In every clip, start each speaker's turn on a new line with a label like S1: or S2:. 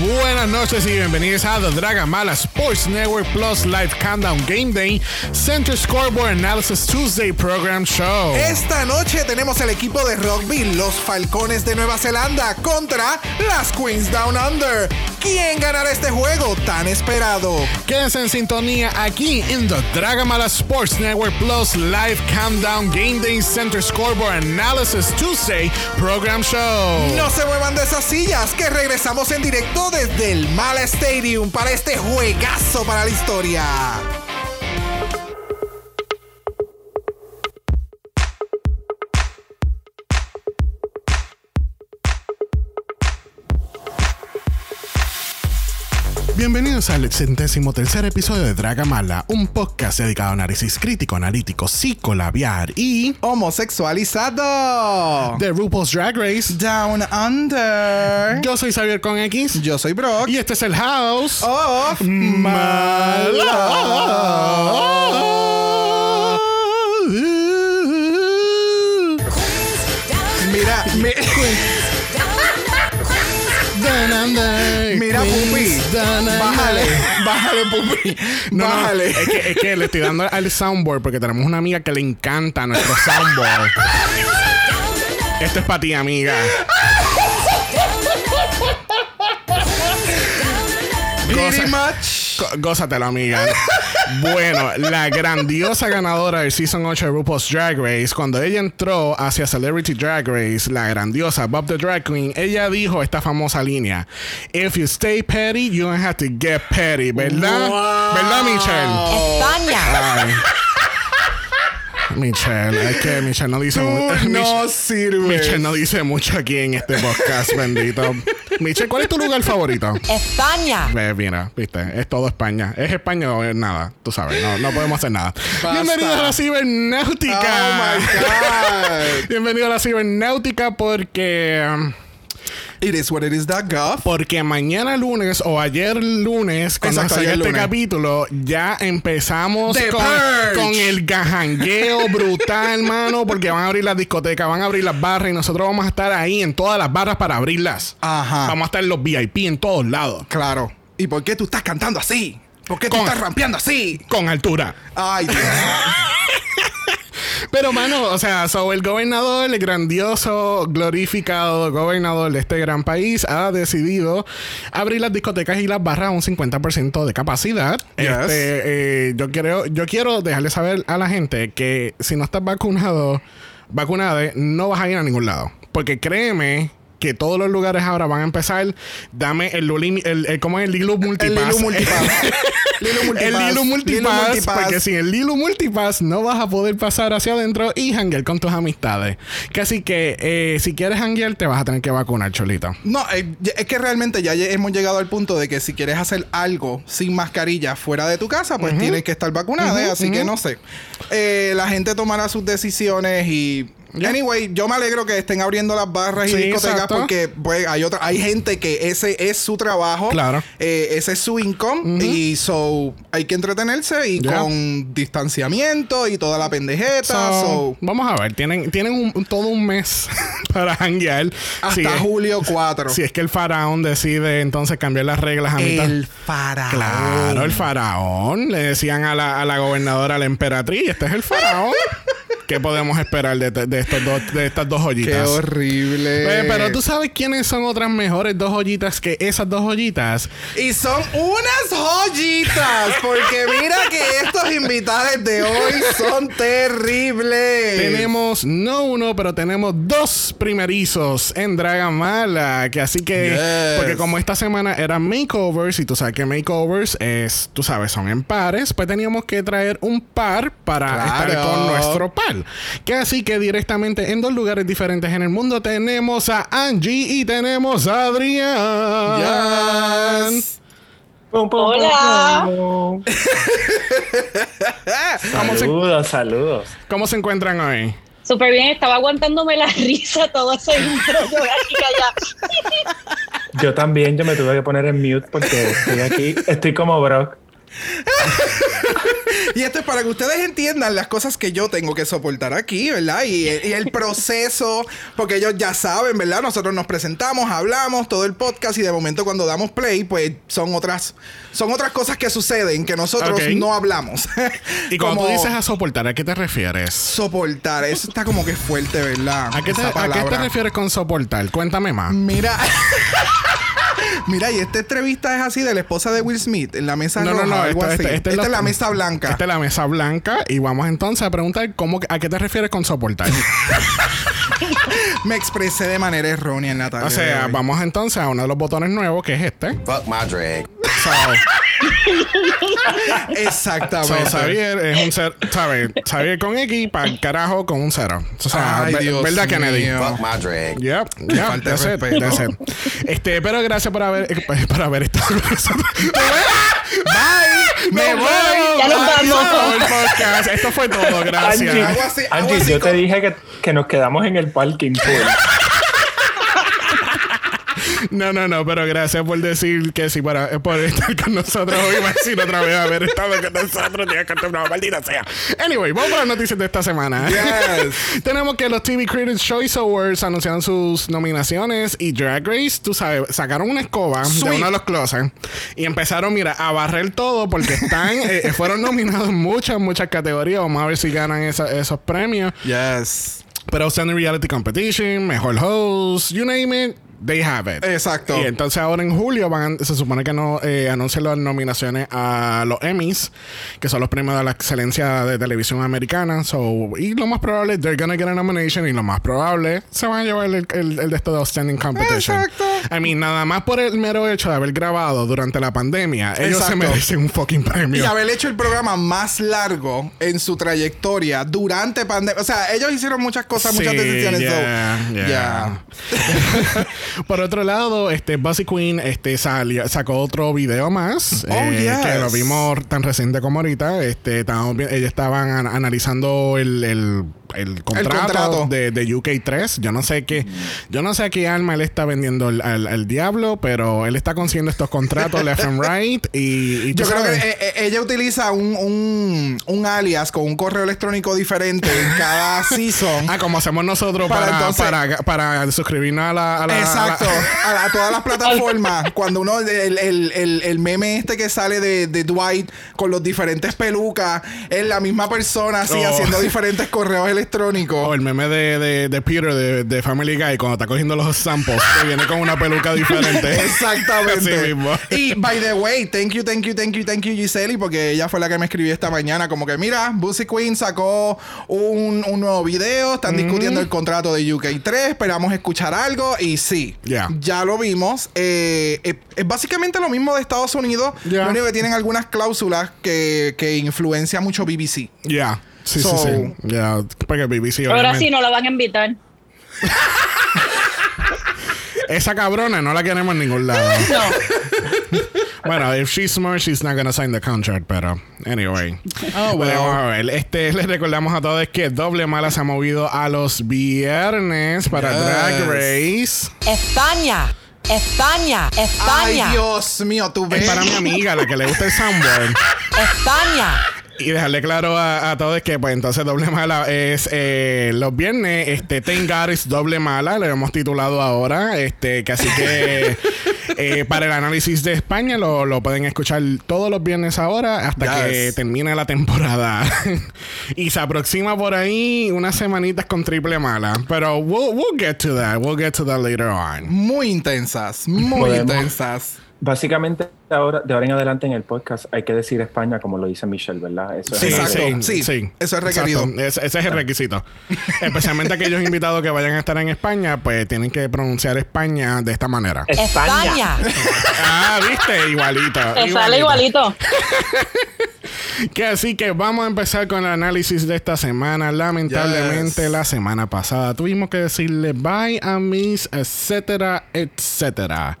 S1: Buenas noches y bienvenidos a The Draga Mala Sports Network Plus Live Countdown Game Day Center Scoreboard Analysis Tuesday Program Show.
S2: Esta noche tenemos el equipo de rugby, los Falcones de Nueva Zelanda, contra las Queens Down Under. ¿Quién ganará este juego tan esperado?
S1: Quédense en sintonía aquí en The Draga Mala Sports Network Plus Live Countdown Game Day Center Scoreboard Analysis Tuesday Program Show.
S2: No se muevan de esas sillas, que regresamos en directo desde el Mala Stadium para este juegazo para la historia.
S1: Bienvenidos al centésimo tercer episodio de Draga Mala, un podcast dedicado a análisis crítico, analítico, psicolabiar y
S2: Homosexualizado.
S1: de RuPaul's Drag Race.
S2: Down Under.
S1: Yo soy Xavier con X
S2: Yo soy Brock.
S1: y este es el House
S2: Of Mira, mi- mira, Pupi. Bájale, bájale, Pupi.
S1: No, no,
S2: Bájale.
S1: es, que, es que le estoy dando al soundboard porque tenemos una amiga que le encanta nuestro soundboard. Esto es para ti, amiga.
S2: Pretty much.
S1: Gózatelo, amiga. Bueno, la grandiosa ganadora del Season 8 de RuPaul's Drag Race, cuando ella entró hacia Celebrity Drag Race, la grandiosa Bob the Drag Queen, ella dijo esta famosa línea: If you stay petty, you don't have to get petty, ¿verdad?
S2: Wow.
S1: ¿Verdad, Michelle?
S3: España.
S1: Ay. Michelle, es que Michelle no dice mucho.
S2: no sirves.
S1: Michelle no dice mucho aquí en este podcast, bendito. Michelle, ¿cuál es tu lugar favorito?
S3: España.
S1: Ve, mira, viste, es todo España. ¿Es España o es nada? Tú sabes, no, no podemos hacer nada. Bienvenidos a la cibernáutica.
S2: Oh my God.
S1: Bienvenido a la cibernáutica porque.
S2: It is what it is, that gov.
S1: Porque mañana lunes o ayer lunes, cuando
S2: Exacto,
S1: salga este
S2: lunes.
S1: capítulo, ya empezamos con, el gajangueo brutal, mano, porque van a abrir las discotecas, van a abrir las barras y nosotros vamos a estar ahí en todas las barras para abrirlas.
S2: Ajá.
S1: Vamos a estar en los VIP en todos lados.
S2: Claro. ¿Y por qué tú estás cantando así? ¿Por qué tú
S1: Con-
S2: estás rampeando así?
S1: Con altura.
S2: Ay, Dios.
S1: Pero, mano, o sea, so el gobernador, el grandioso, glorificado gobernador de este gran país, ha decidido abrir las discotecas y las barras a un 50% de capacidad.
S2: Yes.
S1: Este, eh, yo, quiero, yo quiero dejarle saber a la gente que si no estás vacunado, vacunado, no vas a ir a ningún lado. Porque créeme que todos los lugares ahora van a empezar. Dame el, Luli- el, el, ¿cómo es? el Lilo Multipass.
S2: El Lilo Multipass. Lilo Multipass.
S1: El Lilo Multipass,
S2: Multipass.
S1: Porque sin el Lilo Multipass no vas a poder pasar hacia adentro y hanguear con tus amistades. Que así que eh, si quieres hanguear, te vas a tener que vacunar, Cholito.
S2: No, eh, es que realmente ya hemos llegado al punto de que si quieres hacer algo sin mascarilla fuera de tu casa, pues tienes que estar vacunada. Así que no sé. Eh, la gente tomará sus decisiones y. Anyway, yo me alegro que estén abriendo las barras y
S1: Sí,
S2: discotecas
S1: exacto.
S2: porque pues hay otra, hay gente que ese es su trabajo,
S1: Claro.
S2: eh, ese es su income y so hay que entretenerse y con distanciamiento y toda la pendejeta.
S1: So,
S2: so,
S1: vamos a ver, tienen, tienen un- todo un mes para hanguear.
S2: hasta
S1: Si es-
S2: julio 4.
S1: Si es que el faraón decide entonces cambiar las reglas a mitad.
S2: el faraón.
S1: Claro, el faraón. Le decían a la, a la gobernadora, a la emperatriz, este es el faraón. ¿Qué podemos esperar de, de estos dos, de estas dos
S2: Qué
S1: joyitas?
S2: horrible.
S1: Pues, pero tú sabes quiénes son otras mejores dos joyitas que esas dos joyitas.
S2: Y son unas joyitas, porque mira que estos invitados de hoy son terribles.
S1: Tenemos no uno, pero tenemos dos primerizos en Dragon Mala. Que así que,
S2: Yes.
S1: porque como esta semana eran makeovers, y tú sabes que makeovers es, tú sabes, son en pares, pues teníamos que traer un par para
S2: Claro.
S1: estar con nuestro par. Que así que directamente en dos lugares diferentes en el mundo tenemos a Angie y tenemos a Adrián.
S2: Yes.
S3: Hola.
S1: ¿Cómo se,
S4: Saludos, saludos.
S1: ¿Cómo se encuentran hoy?
S5: Súper bien, estaba aguantándome la risa todo ese intro. Yo aquí callada.
S4: Yo también, yo me tuve que poner en mute porque estoy aquí, estoy como Brock.
S2: y esto es para que ustedes entiendan las cosas que yo tengo que soportar aquí, ¿verdad? Y, y el proceso, porque ellos ya saben, ¿verdad? Nosotros nos presentamos, hablamos todo el podcast y de momento cuando damos play, pues son otras, son otras cosas que suceden que nosotros no hablamos.
S1: Y cuando tú dices a soportar, ¿a qué te refieres?
S2: soportar, eso está como que fuerte, ¿verdad?
S1: ¿A qué, te, a qué te refieres con soportar? Cuéntame más.
S2: Mira. Mira, y esta entrevista es así de la esposa de Will Smith en la mesa
S1: No, no,
S2: roja,
S1: no.
S2: algo
S1: esta-
S2: así.
S1: esta
S2: es la mesa blanca.
S1: Esta es la mesa blanca. Y vamos entonces a preguntar cómo, a qué te refieres con soportar.
S2: Me expresé de manera errónea en la tarde.
S1: o sea, vamos entonces a uno de los botones nuevos, que es este.
S4: Fuck my drag.
S1: So,
S2: Exactamente.
S1: so, Xavier es un ser, ¿sabes? Xavier con X, para el carajo con un cero. O sea,
S2: Ay, Dios
S1: ¿verdad, Kennedy?
S2: mío.
S4: Fuck my drag.
S1: Yep, yep,
S2: Falta de
S1: that's it, that's it. Este, pero gracias por haber, eh, por haber estado con nosotros.
S2: Bye. Me voy.
S5: Ya nos vamos.
S1: Esto fue todo, gracias.
S3: Angie, Angie, yo te dije que, que nos quedamos en el parking pool.
S1: No, no, no, pero gracias por decir que sí, para, por estar con nosotros hoy. Decir otra vez haber estado con nosotros. Tienes que no, maldita sea. Anyway, vamos a las noticias de esta semana.
S2: Yes.
S1: Tenemos que los TV Critics Choice Awards anunciaron sus nominaciones y Drag Race, tú sabes, sacaron una escoba de uno de los closets y empezaron, mira, a barrer todo porque están, eh, fueron nominados muchas, muchas categorías. Vamos a ver si ganan esa- esos premios.
S2: Yes.
S1: Pero Outstanding Reality Competition, Mejor Host, you name it, they have it.
S2: Exacto.
S1: Y entonces ahora en julio van, se supone que no eh, anuncian las nominaciones a los Emmys, que son los premios de la excelencia de televisión americana. So, y lo más probable, they're gonna get a nomination y lo más probable se van a llevar el, el, el de esto de Outstanding Competition.
S2: Exacto.
S1: I mean, nada más por el mero hecho de haber grabado durante la pandemia, ellos se merecen un fucking
S2: Y
S1: premio.
S2: haber hecho el programa más largo en su trayectoria durante pandemia. O sea, ellos hicieron muchas cosas, muchas decisiones. so,
S1: yeah, yeah. Por otro lado, este Buzzy Queen este, salió- sacó otro video más.
S2: Oh,
S1: eh,
S2: yes.
S1: Que lo vimos tan reciente como ahorita. Este, vi- ellos estaban an- analizando el, el, el contrato,
S2: contrato.
S1: De, de UK3. Yo no sé qué, yo no sé a qué alma él está vendiendo al, al- al diablo, pero él está consiguiendo estos contratos left and right. Y,
S2: Yo creo que
S1: sabes-
S2: eh, eh, ella utiliza un, un, un alias con un correo electrónico diferente en cada season.
S1: Ah, como hacemos nosotros
S2: Para
S1: para,
S2: entonces-
S1: para, para suscribirnos a la, a la- a la-
S2: Exacto, a, la- a todas las plataformas. Cuando uno, el, el, el, el meme este que sale de, de Dwight con los diferentes pelucas, es la misma persona así
S1: Oh.
S2: haciendo diferentes correos electrónicos.
S1: O el meme de, de, de Peter de, de Family Guy cuando está cogiendo los samples que viene con una peluca diferente.
S2: Exactamente.
S1: Así mismo.
S2: Y by the way, thank you, thank you, thank you, thank you, Giseli, porque ella fue la que me escribió esta mañana. Como que, mira, Boosie Queen sacó un, un nuevo video, están discutiendo el contrato de UK3, esperamos escuchar algo. Y sí,
S1: Ya.
S2: ya lo vimos. Eh, eh, es básicamente lo mismo de Estados Unidos.
S1: Ya.
S2: Lo único que tienen algunas cláusulas que, que influencia mucho BBC.
S1: Ya. Sí,
S2: So-
S1: sí, sí. Ya. Porque BBC
S5: Ahora
S1: obviamente-
S5: sí no la van a invitar.
S1: Esa cabrona no la queremos en ningún lado.
S5: No.
S1: bueno, if she's smart, she's not gonna sign the contract, pero anyway.
S2: Oh, well.
S1: Vamos a ver. Este, les recordamos a todos que Doble Mala se ha movido a los viernes para
S2: Yes.
S1: Drag Race.
S3: España, España,
S2: Ay,
S3: España,
S2: Dios mío, tú
S1: Es
S2: ves.
S1: para mi amiga, la que le gusta el soundboard.
S3: España.
S1: Y dejarle claro a, a todos que pues entonces doble mala es eh, los viernes, este God is doble mala, lo hemos titulado ahora, este que así que eh, para el análisis de España lo, lo pueden escuchar todos los viernes ahora hasta
S2: Yes.
S1: que termine la temporada. y se aproxima por ahí unas semanitas con triple mala, pero we'll, we'll get to that, we'll get to that later on.
S2: Muy intensas, muy
S3: Podemos.
S2: intensas.
S3: Básicamente, ahora, de ahora en adelante en el podcast hay que decir España como lo dice Michelle, ¿verdad? Eso es
S2: Exacto. Sí, eso es requerido.
S1: Ese, ese es el requisito. Especialmente aquellos invitados que vayan a estar en España, pues tienen que pronunciar España de esta manera.
S3: España.
S1: ah, viste, igualito.
S5: Te sale igualito.
S1: Que así que vamos a empezar con el análisis de esta semana. Lamentablemente,
S2: Yes.
S1: la semana pasada tuvimos que decirle bye a mis, etcétera, etcétera.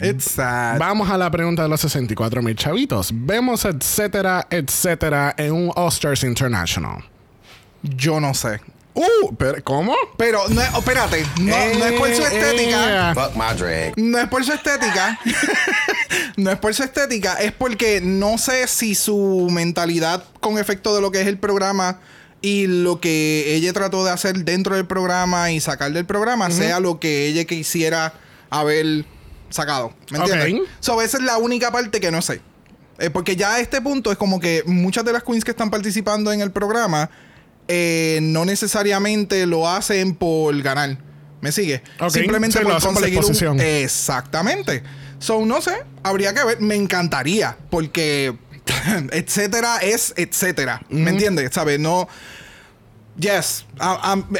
S2: It's sad.
S1: Vamos a la pregunta de los 64 mil chavitos. Vemos, etcétera, etcétera, en un All-Stars International.
S2: Yo no sé.
S1: Uh, pero, ¿cómo?
S2: Pero, no, es- oh, espérate, no, no es por su
S1: Eh,
S2: estética.
S1: eh,
S4: Fuck my drag.
S2: No es por su estética. no es por su estética, es porque no sé si su mentalidad con efecto de lo que es el programa y lo que ella trató de hacer dentro del programa y sacar del programa sea lo que ella quisiera haber sacado. ¿Me entiendes?
S1: Ok.
S2: So, esa es la única parte que no sé. Eh, porque ya a este punto es como que muchas de las queens que están participando en el programa eh, no necesariamente lo hacen por ganar. ¿Me sigue? Simplemente
S1: Sí,
S2: por
S1: hacen por
S2: conseguir un... Exactamente. So, no sé. Habría que ver. Me encantaría. Porque... etcétera es etcétera. ¿Me entiendes? ¿Sabes? No... Yes.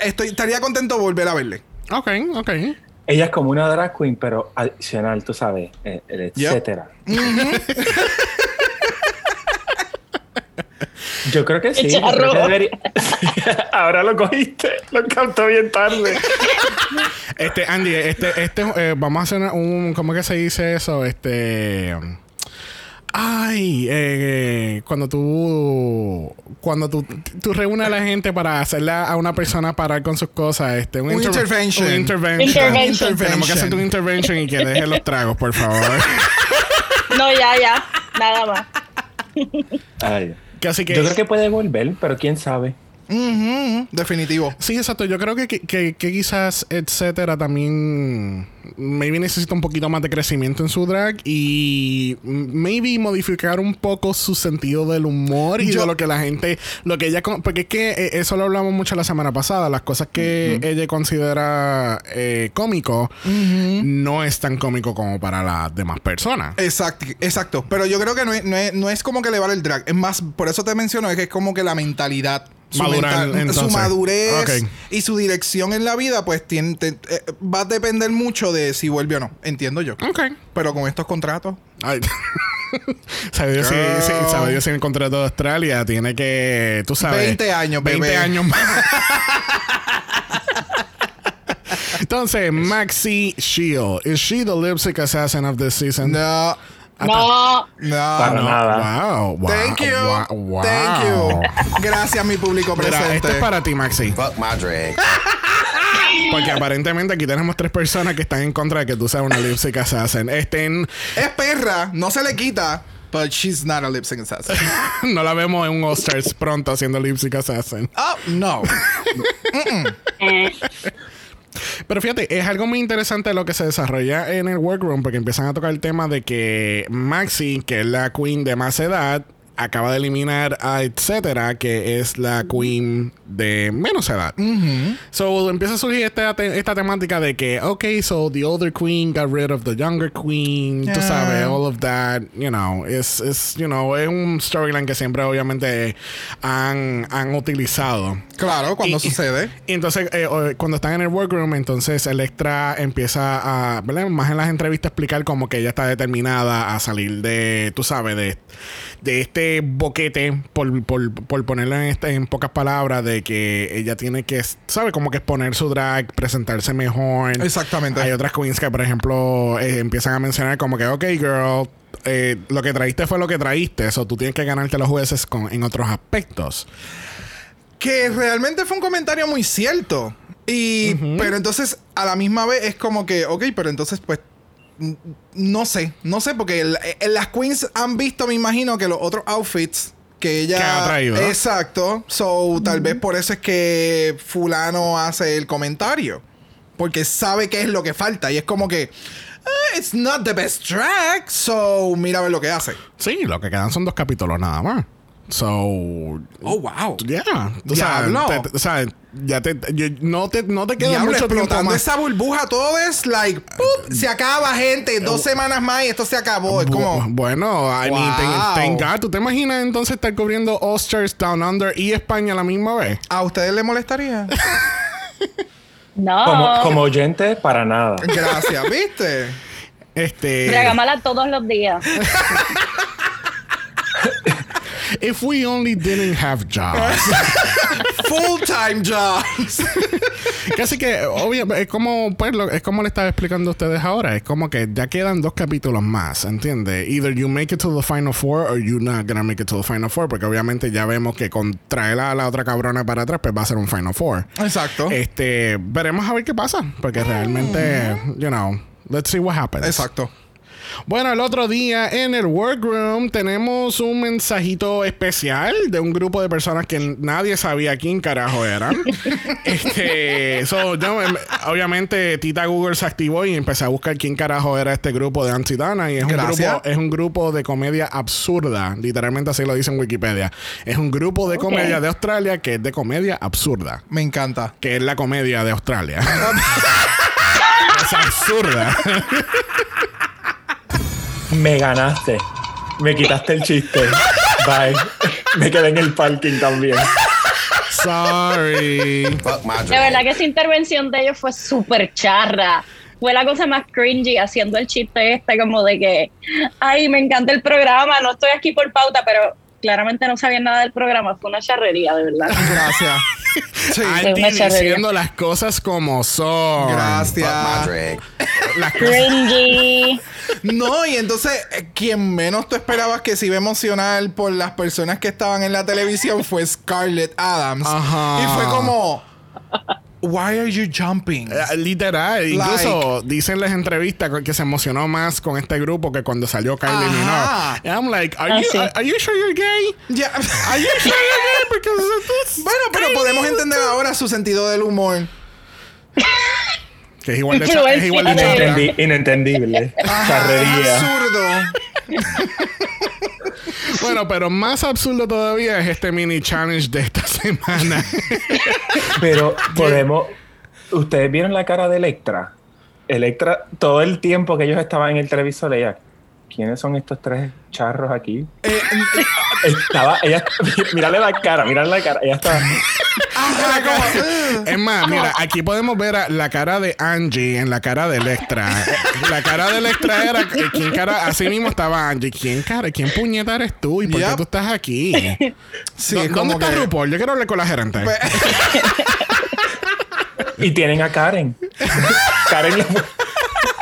S2: Estoy, estaría contento de volver a verle.
S1: Ok, ok.
S3: Ella es como una drag queen, pero adicional, tú sabes, eh, el
S2: Yep.
S3: etcétera. Yo creo que sí. Creo que debería- Ahora lo cogiste. Lo captó bien tarde.
S1: Este, Andy, este, este, eh, vamos a hacer un, ¿cómo que se dice eso? Este, ay, eh, cuando tú, cuando tú, tú reúnes a la gente para hacerle a una persona parar con sus cosas, este,
S2: Un
S1: inter-
S2: intervention.
S1: un intervention.
S5: Intervention.
S1: Tenemos que hacer un intervention y que deje los tragos, por favor.
S5: No, ya, ya. Nada más.
S3: Ay.
S1: Casi que,
S3: Yo creo que puede volver, pero quién sabe.
S2: Ujú, Definitivo.
S1: Sí, exacto. Yo creo que, que, quizás, etcétera, también maybe necesita un poquito más de crecimiento en su drag y maybe modificar un poco su sentido del humor y
S2: Yo-
S1: de lo que la gente, lo que ella, porque es que eh, eso lo hablamos mucho la semana pasada, las cosas que ella considera eh, cómico no es tan cómico como para las demás personas.
S2: Exacto, exacto. Pero yo creo que no es, no es, no es como que elevar el drag. Es más, por eso te menciono, es que es como que la mentalidad. Su,
S1: Madurar,
S2: mental- su madurez y su dirección en la vida, pues tiene, te- eh, va a depender mucho de si vuelve o no. Entiendo yo. Pero con estos contratos.
S1: Ay. sabe Dios si, si- sabe el contrato de Australia tiene que, tú sabes.
S2: 20 años,
S1: 20
S2: bebé.
S1: años más. Entonces, Maxi Shield. Is she the lipstick assassin of this season?
S2: No.
S5: No.
S2: No.
S3: Para
S1: No,
S3: nada.
S1: Wow, wow.
S2: Thank you.
S1: Wow, wow.
S2: Thank you. Gracias, mi público
S1: Mira,
S2: presente.
S1: este es para ti, Maxi.
S4: Fuck my drag.
S1: Porque aparentemente aquí tenemos tres personas que están en contra de que tú seas una lipstick assassin. En-
S2: Es perra, no se le quita. But she's not a lip sync assassin.
S1: no la vemos en un All-Stars pronto haciendo lipstick assassin.
S2: oh, no.
S5: Eh,
S1: Pero fíjate, es algo muy interesante lo que se desarrolla en el workroom porque empiezan a tocar el tema de que Maxi, que es la queen de más edad, acaba de eliminar a etcétera, que es la queen de menos edad. So empieza a surgir esta, esta temática de que, ok, so the older queen got rid of the younger queen, tú
S2: Yeah.
S1: sabes, all of that, you know, es, es, you know, es un storyline que siempre obviamente han, han utilizado.
S2: Claro, cuando
S1: Y-
S2: sucede.
S1: Y entonces, eh, cuando están en el workroom, entonces Electra empieza a, ¿verdad? más en las entrevistas, explicar como que ella está determinada a salir de, tú sabes, de, de este boquete, por, por, por ponerlo en, este- en pocas palabras, de que ella tiene que, ¿sabes? Como que exponer su drag, presentarse mejor.
S2: Exactamente.
S1: Hay otras queens que, por ejemplo, eh, empiezan a mencionar como que, ok, girl. eh, lo que traíste fue lo que traíste, eso tú tienes que ganarte los jueces con, en otros aspectos.
S2: Que realmente fue un comentario muy cierto. Y, pero entonces, a la misma vez es como que, ok, pero entonces, pues, no sé, no sé, porque el- el- las queens han visto, me imagino, que los otros outfits que ella
S1: Que ha traído.
S2: Exacto. So, tal vez por eso es que Fulano hace el comentario. Porque sabe qué es lo que falta. Y es como que, "Eh, it's not the best track. So, mira a ver lo que hace.
S1: Sí, lo que quedan son dos capítulos nada más. So,
S2: Oh, wow.
S1: yeah. Sabes,
S2: Diablo.
S1: te- te- o sea, ya te, yo- no te, no te queda
S2: Diablo,
S1: mucho tiempo
S2: explotando
S1: más.
S2: esa burbuja, todo es like, ¡pup! se acaba, gente. Dos semanas más y esto se acabó. Es como,
S1: Bueno, I mean, thank God. ¿Tú te imaginas entonces estar cubriendo All-Stars Down Under y España a la misma vez?
S2: ¿a ustedes les molestaría?
S5: no.
S3: Como, como oyente, para nada.
S2: Gracias, ¿viste?
S1: Este.
S5: Dragamala todos los días.
S1: If we only didn't have jobs.
S2: Full time jobs.
S1: Casi que, obvio, es como, pues, lo- es como le estaba explicando a ustedes ahora. Es como que ya quedan dos capítulos más, ¿entiendes? Either you make it to the final four or you're not gonna make it to the final four. Porque obviamente ya vemos que con traer a la otra cabrona para atrás, pues va a ser un final four.
S2: Exacto.
S1: Este, veremos a ver qué pasa. Porque realmente, you know, let's see what happens.
S2: Exacto.
S1: Bueno, el otro día en el workroom tenemos un mensajito especial de un grupo de personas que nadie sabía quién carajo eran. este, so, yo, obviamente Tita Google se activó y empecé a buscar quién carajo era este grupo de Antidana y es un grupo es un grupo de comedia absurda, literalmente así lo dice en Wikipedia. Es un grupo de comedia de Australia que es de comedia absurda,
S2: Me encanta.
S1: que es la comedia de Australia. es absurda.
S3: Me ganaste. Me quitaste el chiste. Bye. Me quedé en el parking también.
S1: Sorry.
S4: Fuck my
S5: De verdad que esa intervención de ellos fue súper charra. Fue la cosa más cringy haciendo el chiste este como de que, ay, me encanta el programa, no estoy aquí por pauta, pero claramente no sabían nada del programa. Fue una charrería, de verdad.
S2: Gracias. Sí.
S1: Andy diciendo las cosas como son.
S2: Gracias.
S1: Las cosas-
S5: Cringy.
S2: No, y entonces, eh, quien menos tú esperabas que se iba a emocionar por las personas que estaban en la televisión fue Scarlett Adams.
S1: Ajá.
S2: Y fue como, Why are you jumping?
S1: Eh, Literal, incluso dicen las entrevistas que se emocionó más con este grupo que cuando salió Kylie
S2: Ajá.
S1: Minogue. And I'm like, are,
S5: Ah,
S1: you,
S5: sí.
S1: are you sure you're gay?
S2: Ya.
S1: Are you sure you're gay? Because it's
S2: Bueno, pero podemos entender ahora su sentido del humor.
S1: Que es igual de, es igual de.
S3: Intendi- inentendible. Charrería.
S2: Absurdo.
S1: Bueno, pero más absurdo todavía es este mini challenge de esta semana.
S3: Pero podemos. ¿Ustedes vieron la cara de Electra? Electra, todo el tiempo que ellos estaban en el televisor, ella. ¿Quiénes son estos tres charros aquí?
S2: Eh,
S3: Estaba, ella, mírale la cara, mírale la cara. Ella estaba.
S1: Es más, mira, aquí podemos ver a la cara de Angie en la cara de Electra. La cara de Electra era eh, quién cara, así mismo estaba Angie. ¿Quién cara? ¿Quién puñeta eres tú? ¿Y por qué tú estás aquí?
S2: Sí,
S1: ¿Dó-
S2: es
S1: ¿Dónde está
S2: que-
S1: RuPaul? Yo quiero hablar con la gerente.
S3: Y tienen a Karen. Karen, la-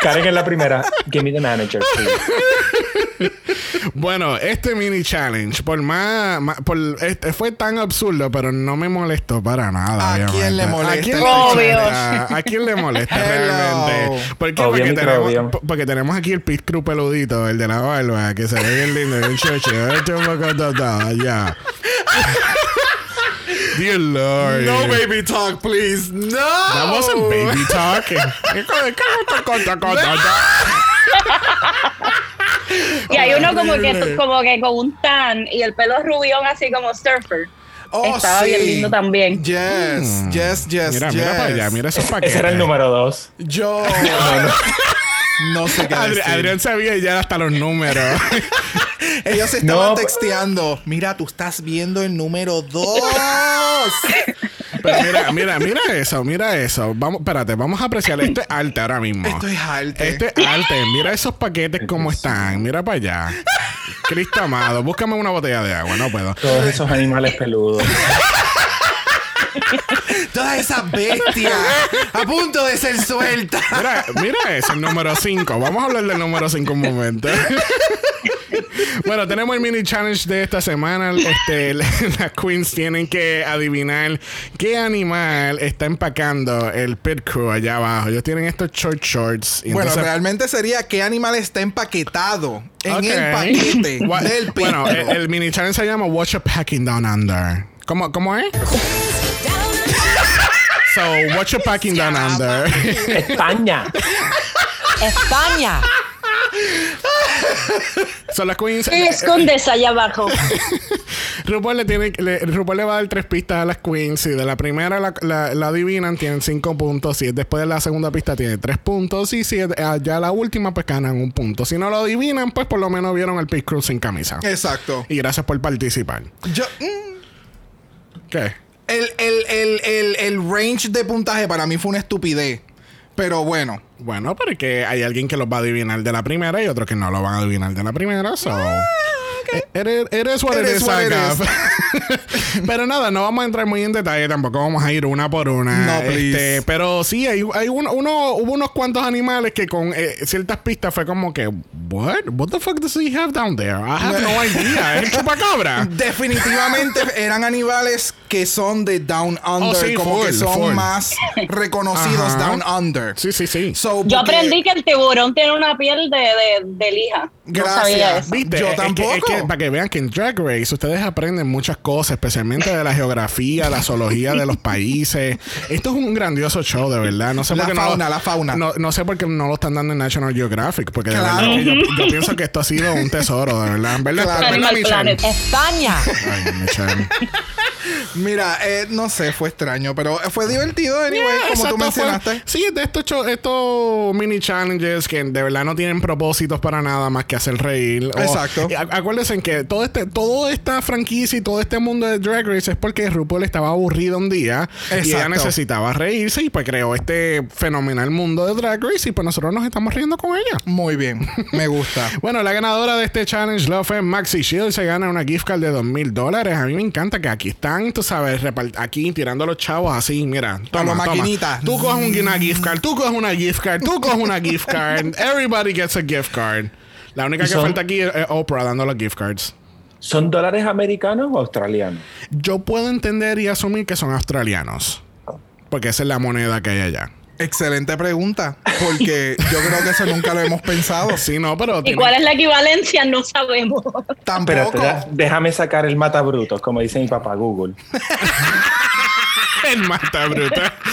S3: Karen es la primera. Give me the manager, please.
S1: Bueno, este mini challenge, por más, más- por, este fue tan absurdo, pero no me molestó para nada.
S2: ¿A
S1: obviamente.
S2: quién le molesta
S1: ¿A quién,
S5: Obvio.
S1: ¿A quién le molesta realmente? ¿Por qué?
S3: Obvio,
S1: Porque tenemos, po- porque tenemos aquí el pit crew peludito, el de la barba, que se ve bien lindo, bien chocho. Este un poco totado, ya. Dear Lord.
S2: No baby talk, please. No.
S1: That wasn't baby talk. ¿Qué cosa- qué cosa- cosa- cosa-
S5: Y hay uno como que, como que con un tan y el pelo rubión así como surfer.
S2: Oh,
S5: Estaba bien lindo también.
S2: Yes, yes, yes,
S1: Mira,
S2: yes.
S1: mira para allá, mira esos paquetes.
S3: Ese era el número dos.
S2: Yo no sé qué
S1: Adri-
S2: decir.
S1: Adrián sabía ya hasta los números.
S2: Ellos estaban
S3: No.
S2: texteando. Mira, tú estás viendo el número dos.
S1: Pero mira, mira, mira eso, mira eso. Vamos, espérate, vamos a apreciar. Esto es arte ahora mismo.
S2: Esto es alto.
S1: Este es arte. Mira esos paquetes cómo están. Mira para allá. Cristo amado, búscame una botella de agua. No puedo.
S3: Todos esos animales peludos.
S2: Toda esa bestia a punto de ser suelta.
S1: Mira, mira ese, el número 5. Vamos a hablar del número 5 un momento. Bueno, tenemos el mini challenge de esta semana. Este, las queens tienen que adivinar qué animal está empacando el pit crew allá abajo. Ellos tienen estos short shorts. y
S2: Bueno,
S1: entonces-
S2: realmente sería qué animal está empaquetado en el paquete del.
S1: Bueno, el, el mini challenge se llama Watch a Packing Down Under. ¿Cómo, cómo es? So, Watch a Packing Down Under.
S3: España.
S6: España.
S1: Son las queens.
S5: ¿Qué escondes allá abajo?
S1: RuPaul le, tiene, le, RuPaul le va a dar tres pistas a las queens. Si de la primera la, la- la adivinan, tienen cinco puntos. Si es después de la segunda pista, tienen tres puntos. Y si es eh, ya la última, pues ganan un punto. Si no lo adivinan, pues por lo menos vieron el pit crew sin camisa.
S2: Exacto.
S1: Y gracias por participar.
S2: Yo, mm,
S1: ¿Qué?
S2: El, el, el, el, el range de puntaje para mí fue una estupidez. Pero bueno.
S1: Bueno, porque hay alguien que los va a adivinar de la primera y otros que no lo van a adivinar de la primera. So. Eres, eres what
S2: Eres what
S1: pero nada, no vamos a entrar muy en detalle, tampoco vamos a ir una por una.
S2: No, please.
S1: Este, pero sí, hay, hay uno, uno- hubo unos cuantos animales que con eh, ciertas pistas fue como que, what? What the fuck does he have down there? I have no idea. ¿Es el chupacabra?
S2: Definitivamente eran animales que son de Down Under,
S1: Oh, sí,
S2: como que son
S1: full.
S2: más reconocidos
S1: Ajá.
S2: Down Under.
S1: Sí, sí, sí.
S2: So,
S5: Yo
S2: porque-
S5: aprendí que el tiburón tiene una piel de, de, de lija. No sabía
S2: Gracias.
S5: eso.
S1: ¿Viste?
S2: Yo
S1: Es que-
S2: tampoco.
S1: es que para que vean que en Drag Race ustedes aprenden muchas cosas, especialmente de la geografía, la zoología de los países. Esto es un grandioso show, de verdad. No sé
S2: La
S1: por qué
S2: fauna,
S1: no,
S2: la fauna.
S1: No, no sé por qué no lo están dando en National Geographic, porque de
S2: Claro.
S1: verdad que yo, yo pienso que esto ha sido un tesoro, de verdad. ¿Verdad,
S2: Claro.
S1: ¿verdad Michelle?
S6: España.
S1: Ay, Michelle.
S2: Mira, eh, no sé, fue extraño, pero fue divertido, anyway,
S1: Yeah,
S2: como tú
S1: exacto, fue-
S2: mencionaste.
S1: sí, de estos, estos mini challenges que de verdad no tienen propósitos para nada más que hacer reír. O-
S2: Exacto.
S1: a- acuérdense en que todo este, toda esta franquicia y todo este mundo de Drag Race es porque RuPaul estaba aburrido un día y ella
S2: Exacto.
S1: necesitaba reírse y pues creó este fenomenal mundo de Drag Race y pues nosotros nos estamos riendo con ella.
S2: Muy bien, me gusta.
S1: Bueno, la ganadora de este challenge Love es Maxi Shield. Se gana una gift card de dos mil dólares. A mí me encanta que aquí están, tú sabes, aquí tirando los chavos así. Mira, toma,
S2: maquinita.
S1: Tú coges un- una gift card, tú coges una gift card, tú coges una gift card. Everybody gets a gift card. La única que
S3: son-
S1: falta aquí es Oprah dando las gift cards.
S3: ¿Son dólares americanos o australianos?
S1: Yo puedo entender y asumir que son australianos. Porque esa es la moneda que hay allá.
S2: Excelente pregunta, porque yo creo que eso nunca lo hemos pensado.
S1: Sí, no, pero.
S5: ¿Y
S1: tiene-
S5: cuál es la equivalencia? No sabemos.
S2: Tampoco.
S3: Déjame sacar el matabrutos, como dice mi papá Google.
S1: El mata bruta.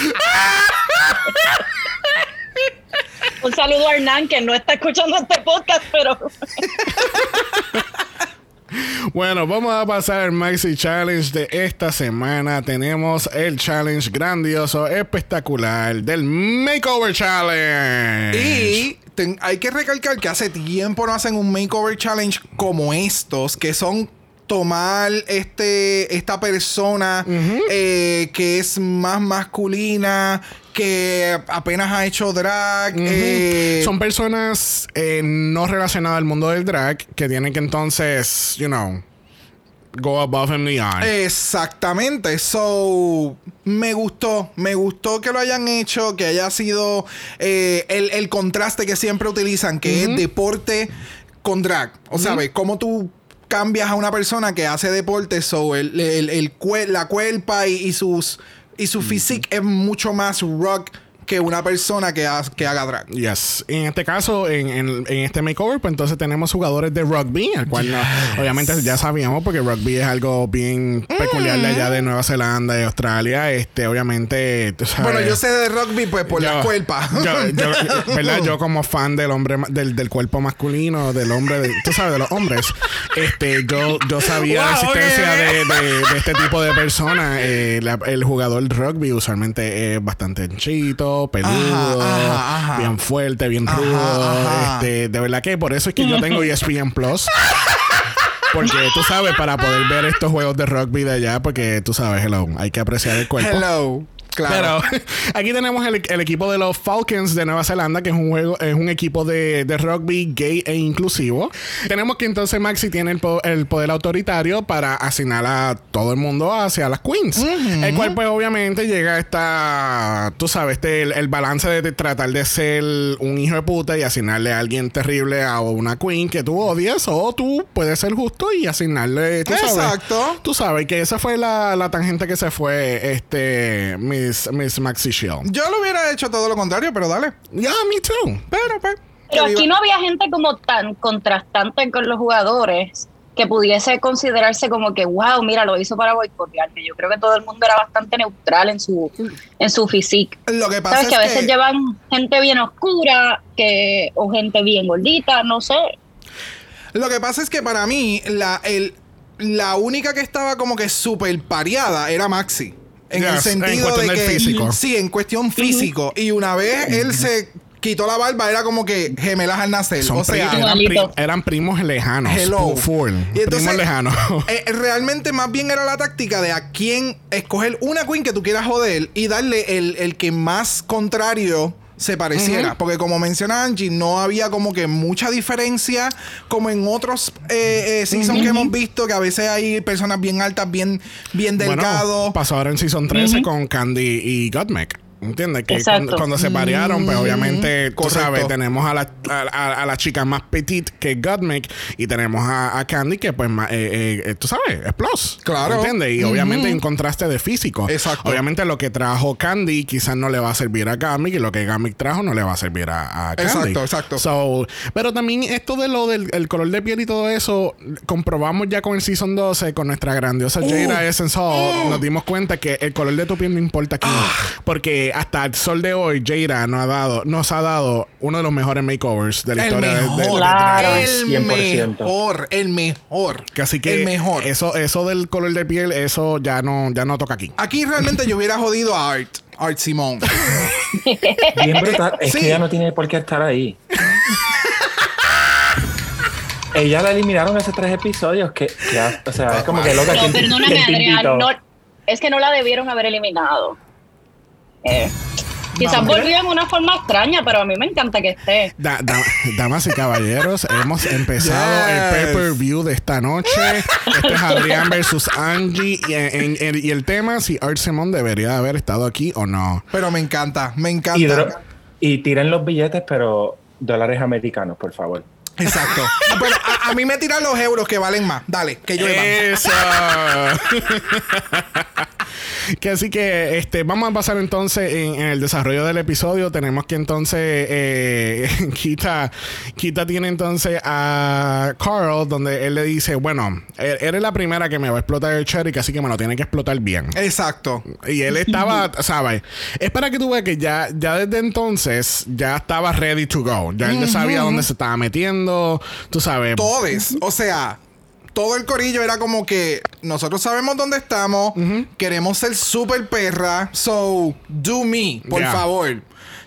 S5: Un saludo a Hernán, que no está escuchando este podcast, pero
S1: Bueno, vamos a pasar al Maxi Challenge de esta semana. Tenemos el challenge grandioso, espectacular del Makeover Challenge.
S2: Y ten- hay que recalcar que hace tiempo no hacen un makeover challenge como estos, que son tomar este esta persona eh, que es más masculina, que apenas ha hecho drag. eh,
S1: Son personas eh, no relacionadas al mundo del drag que tienen que entonces, you know, go above and beyond.
S2: Exactamente. So, me gustó. Me gustó que lo hayan hecho, que haya sido eh, el, el contraste que siempre utilizan, que es deporte con drag. O sea, ¿ves? cómo tú cambias a una persona que hace deporte, so el, el- la cuerpa y, y sus y su physique es mucho más rock que una persona que, ha- que haga drag.
S1: Yes. En este caso, en, en- en este makeover, pues entonces tenemos jugadores de rugby, el cual no- obviamente ya sabíamos porque rugby es algo bien peculiar de allá de Nueva Zelanda y Australia. Este, obviamente, tú sabes.
S2: Bueno, yo sé de rugby pues por la
S1: Yo-
S2: cuerpa.
S1: Yo, yo- ¿verdad? Yo como fan del hombre del, del cuerpo masculino, del hombre, de- tú sabes, de los hombres, este, yo, yo sabía la existencia de, de- de este tipo de personas. Eh, la- el jugador rugby usualmente es bastante peludo,
S2: Ajá, ajá, ajá.
S1: bien fuerte, bien rudo. Este, de verdad que por eso es que yo tengo ESPN Plus. Porque tú sabes, para poder ver estos juegos de rugby de allá, porque tú sabes, hello, hay que apreciar el cuerpo.
S2: Hello. Claro.
S1: Pero aquí tenemos el, el equipo de los Falcons de Nueva Zelanda, que es un juego, es un equipo de, de rugby gay e inclusivo. Tenemos que entonces Maxi tiene el, po- el poder autoritario para asignar a todo el mundo hacia las queens. El cual, pues, obviamente llega a esta, tú sabes, este, el, el balance de, de tratar de ser un hijo de puta y asignarle a alguien terrible a una queen que tú odias, o tú puedes ser justo y asignarle, tú sabes.
S2: Exacto.
S1: Tú sabes que esa fue la, la tangente que se fue este Miss, Miss Maxi Shield.
S2: Yo lo hubiera hecho todo lo contrario, pero dale.
S1: Yeah, me too.
S2: Pero, pues.
S5: Pero
S2: que
S5: aquí no había gente como tan contrastante con los jugadores que pudiese considerarse como que, wow, mira, lo hizo para boicotearme. Yo creo que todo el mundo era bastante neutral en su, en su physique.
S2: Lo que pasa
S5: Sabes
S2: es
S5: que a veces
S2: que-
S5: llevan gente bien oscura que, o gente bien gordita, no sé.
S2: Lo que pasa es que para mí, la, el, la única que estaba como que súper pareada era Maxi. En
S1: Yes,
S2: el
S1: en
S2: sentido
S1: cuestión
S2: de que.
S1: físico.
S2: Sí, en cuestión físico. Y una vez él se quitó la barba, era como que gemelas al nacer.
S1: Son
S2: o sea,
S1: eran, primos lejanos.
S2: Hello.
S1: fu- Full.
S2: Y entonces,
S1: primos lejanos.
S2: eh, realmente más bien era la táctica de a quién escoger una queen que tú quieras joder y darle el, el que más contrario se pareciera. Porque como menciona Angie, no había como que mucha diferencia como en otros eh, eh, seasons que hemos visto, que a veces hay personas bien altas, bien, bien delgados.
S1: Bueno, pasó ahora en Season 13 con Candy y Godmec. ¿Entiendes? Que cuando, cuando se parearon, pues obviamente, tú
S2: correcto.
S1: sabes, tenemos a la, a, a- a la chica más petite que Godmec y tenemos a, a Candy que, pues, ma- eh, eh, tú sabes, es plus.
S2: Claro.
S1: ¿Entiendes? Y obviamente en contraste de físico.
S2: Exacto.
S1: Obviamente lo que trajo Candy quizás no le va a servir a Godmec y lo que Godmec trajo no le va a servir a, a Candy.
S2: Exacto, exacto.
S1: So, pero también esto de lo del el color de piel y todo eso, comprobamos ya con el Season 12, con nuestra grandiosa
S2: Uh.
S1: Jada Essence Hall, nos dimos cuenta que el color de tu piel no importa aquí.
S2: Ah.
S1: Porque hasta el sol de hoy, Jada no ha dado, nos ha dado uno de los mejores makeovers de la
S2: El
S1: historia de- de, de
S2: mejor.
S5: Claro.
S1: Race.
S2: El
S3: 100%.
S2: mejor. El mejor.
S1: Que Así que
S2: El mejor.
S1: Eso, eso del color de piel, eso ya no, ya no toca aquí.
S2: Aquí realmente yo hubiera jodido a Art. Art Simón.
S3: Bien brutal. Es
S2: Sí.
S3: que ella no tiene por qué estar ahí. ella la eliminaron hace tres episodios. Que, que- o sea, es como que loca.
S5: No,
S3: ¿quién-
S5: perdóname? Adrián. No, es que no la debieron haber eliminado. Eh, quizás
S2: Vamos.
S5: volvió en una forma extraña, pero a mí me encanta que esté.
S1: Da- da- damas y caballeros, hemos empezado
S2: Yes.
S1: el pay-per-view de esta noche. Este es Adrián versus Angie. Y, en- en- y el tema, si Art Simon debería haber estado aquí o no.
S2: Pero me encanta. Me encanta.
S3: Y, dro- y tiren los billetes, pero dólares americanos, por favor.
S2: Exacto. Pero a, a mí me tiran los euros que valen más. Dale, que lluevan.
S1: Eso. que así que este vamos a pasar entonces en, en el desarrollo del episodio. Tenemos que entonces eh, Kita, Kita tiene entonces a Carl donde él le dice, bueno, e- eres la primera que me va a explotar el cherry, así que me lo tiene que explotar bien.
S2: Exacto.
S1: Y él estaba, ¿sabes? Es para que tú veas que ya, ya desde entonces ya estaba ready to go. Ya él ya sabía dónde se estaba metiendo, tú sabes.
S2: Todes. O sea, todo el corillo era como que nosotros sabemos dónde estamos. Queremos ser super perra. So, do me, por
S1: Yeah.
S2: favor.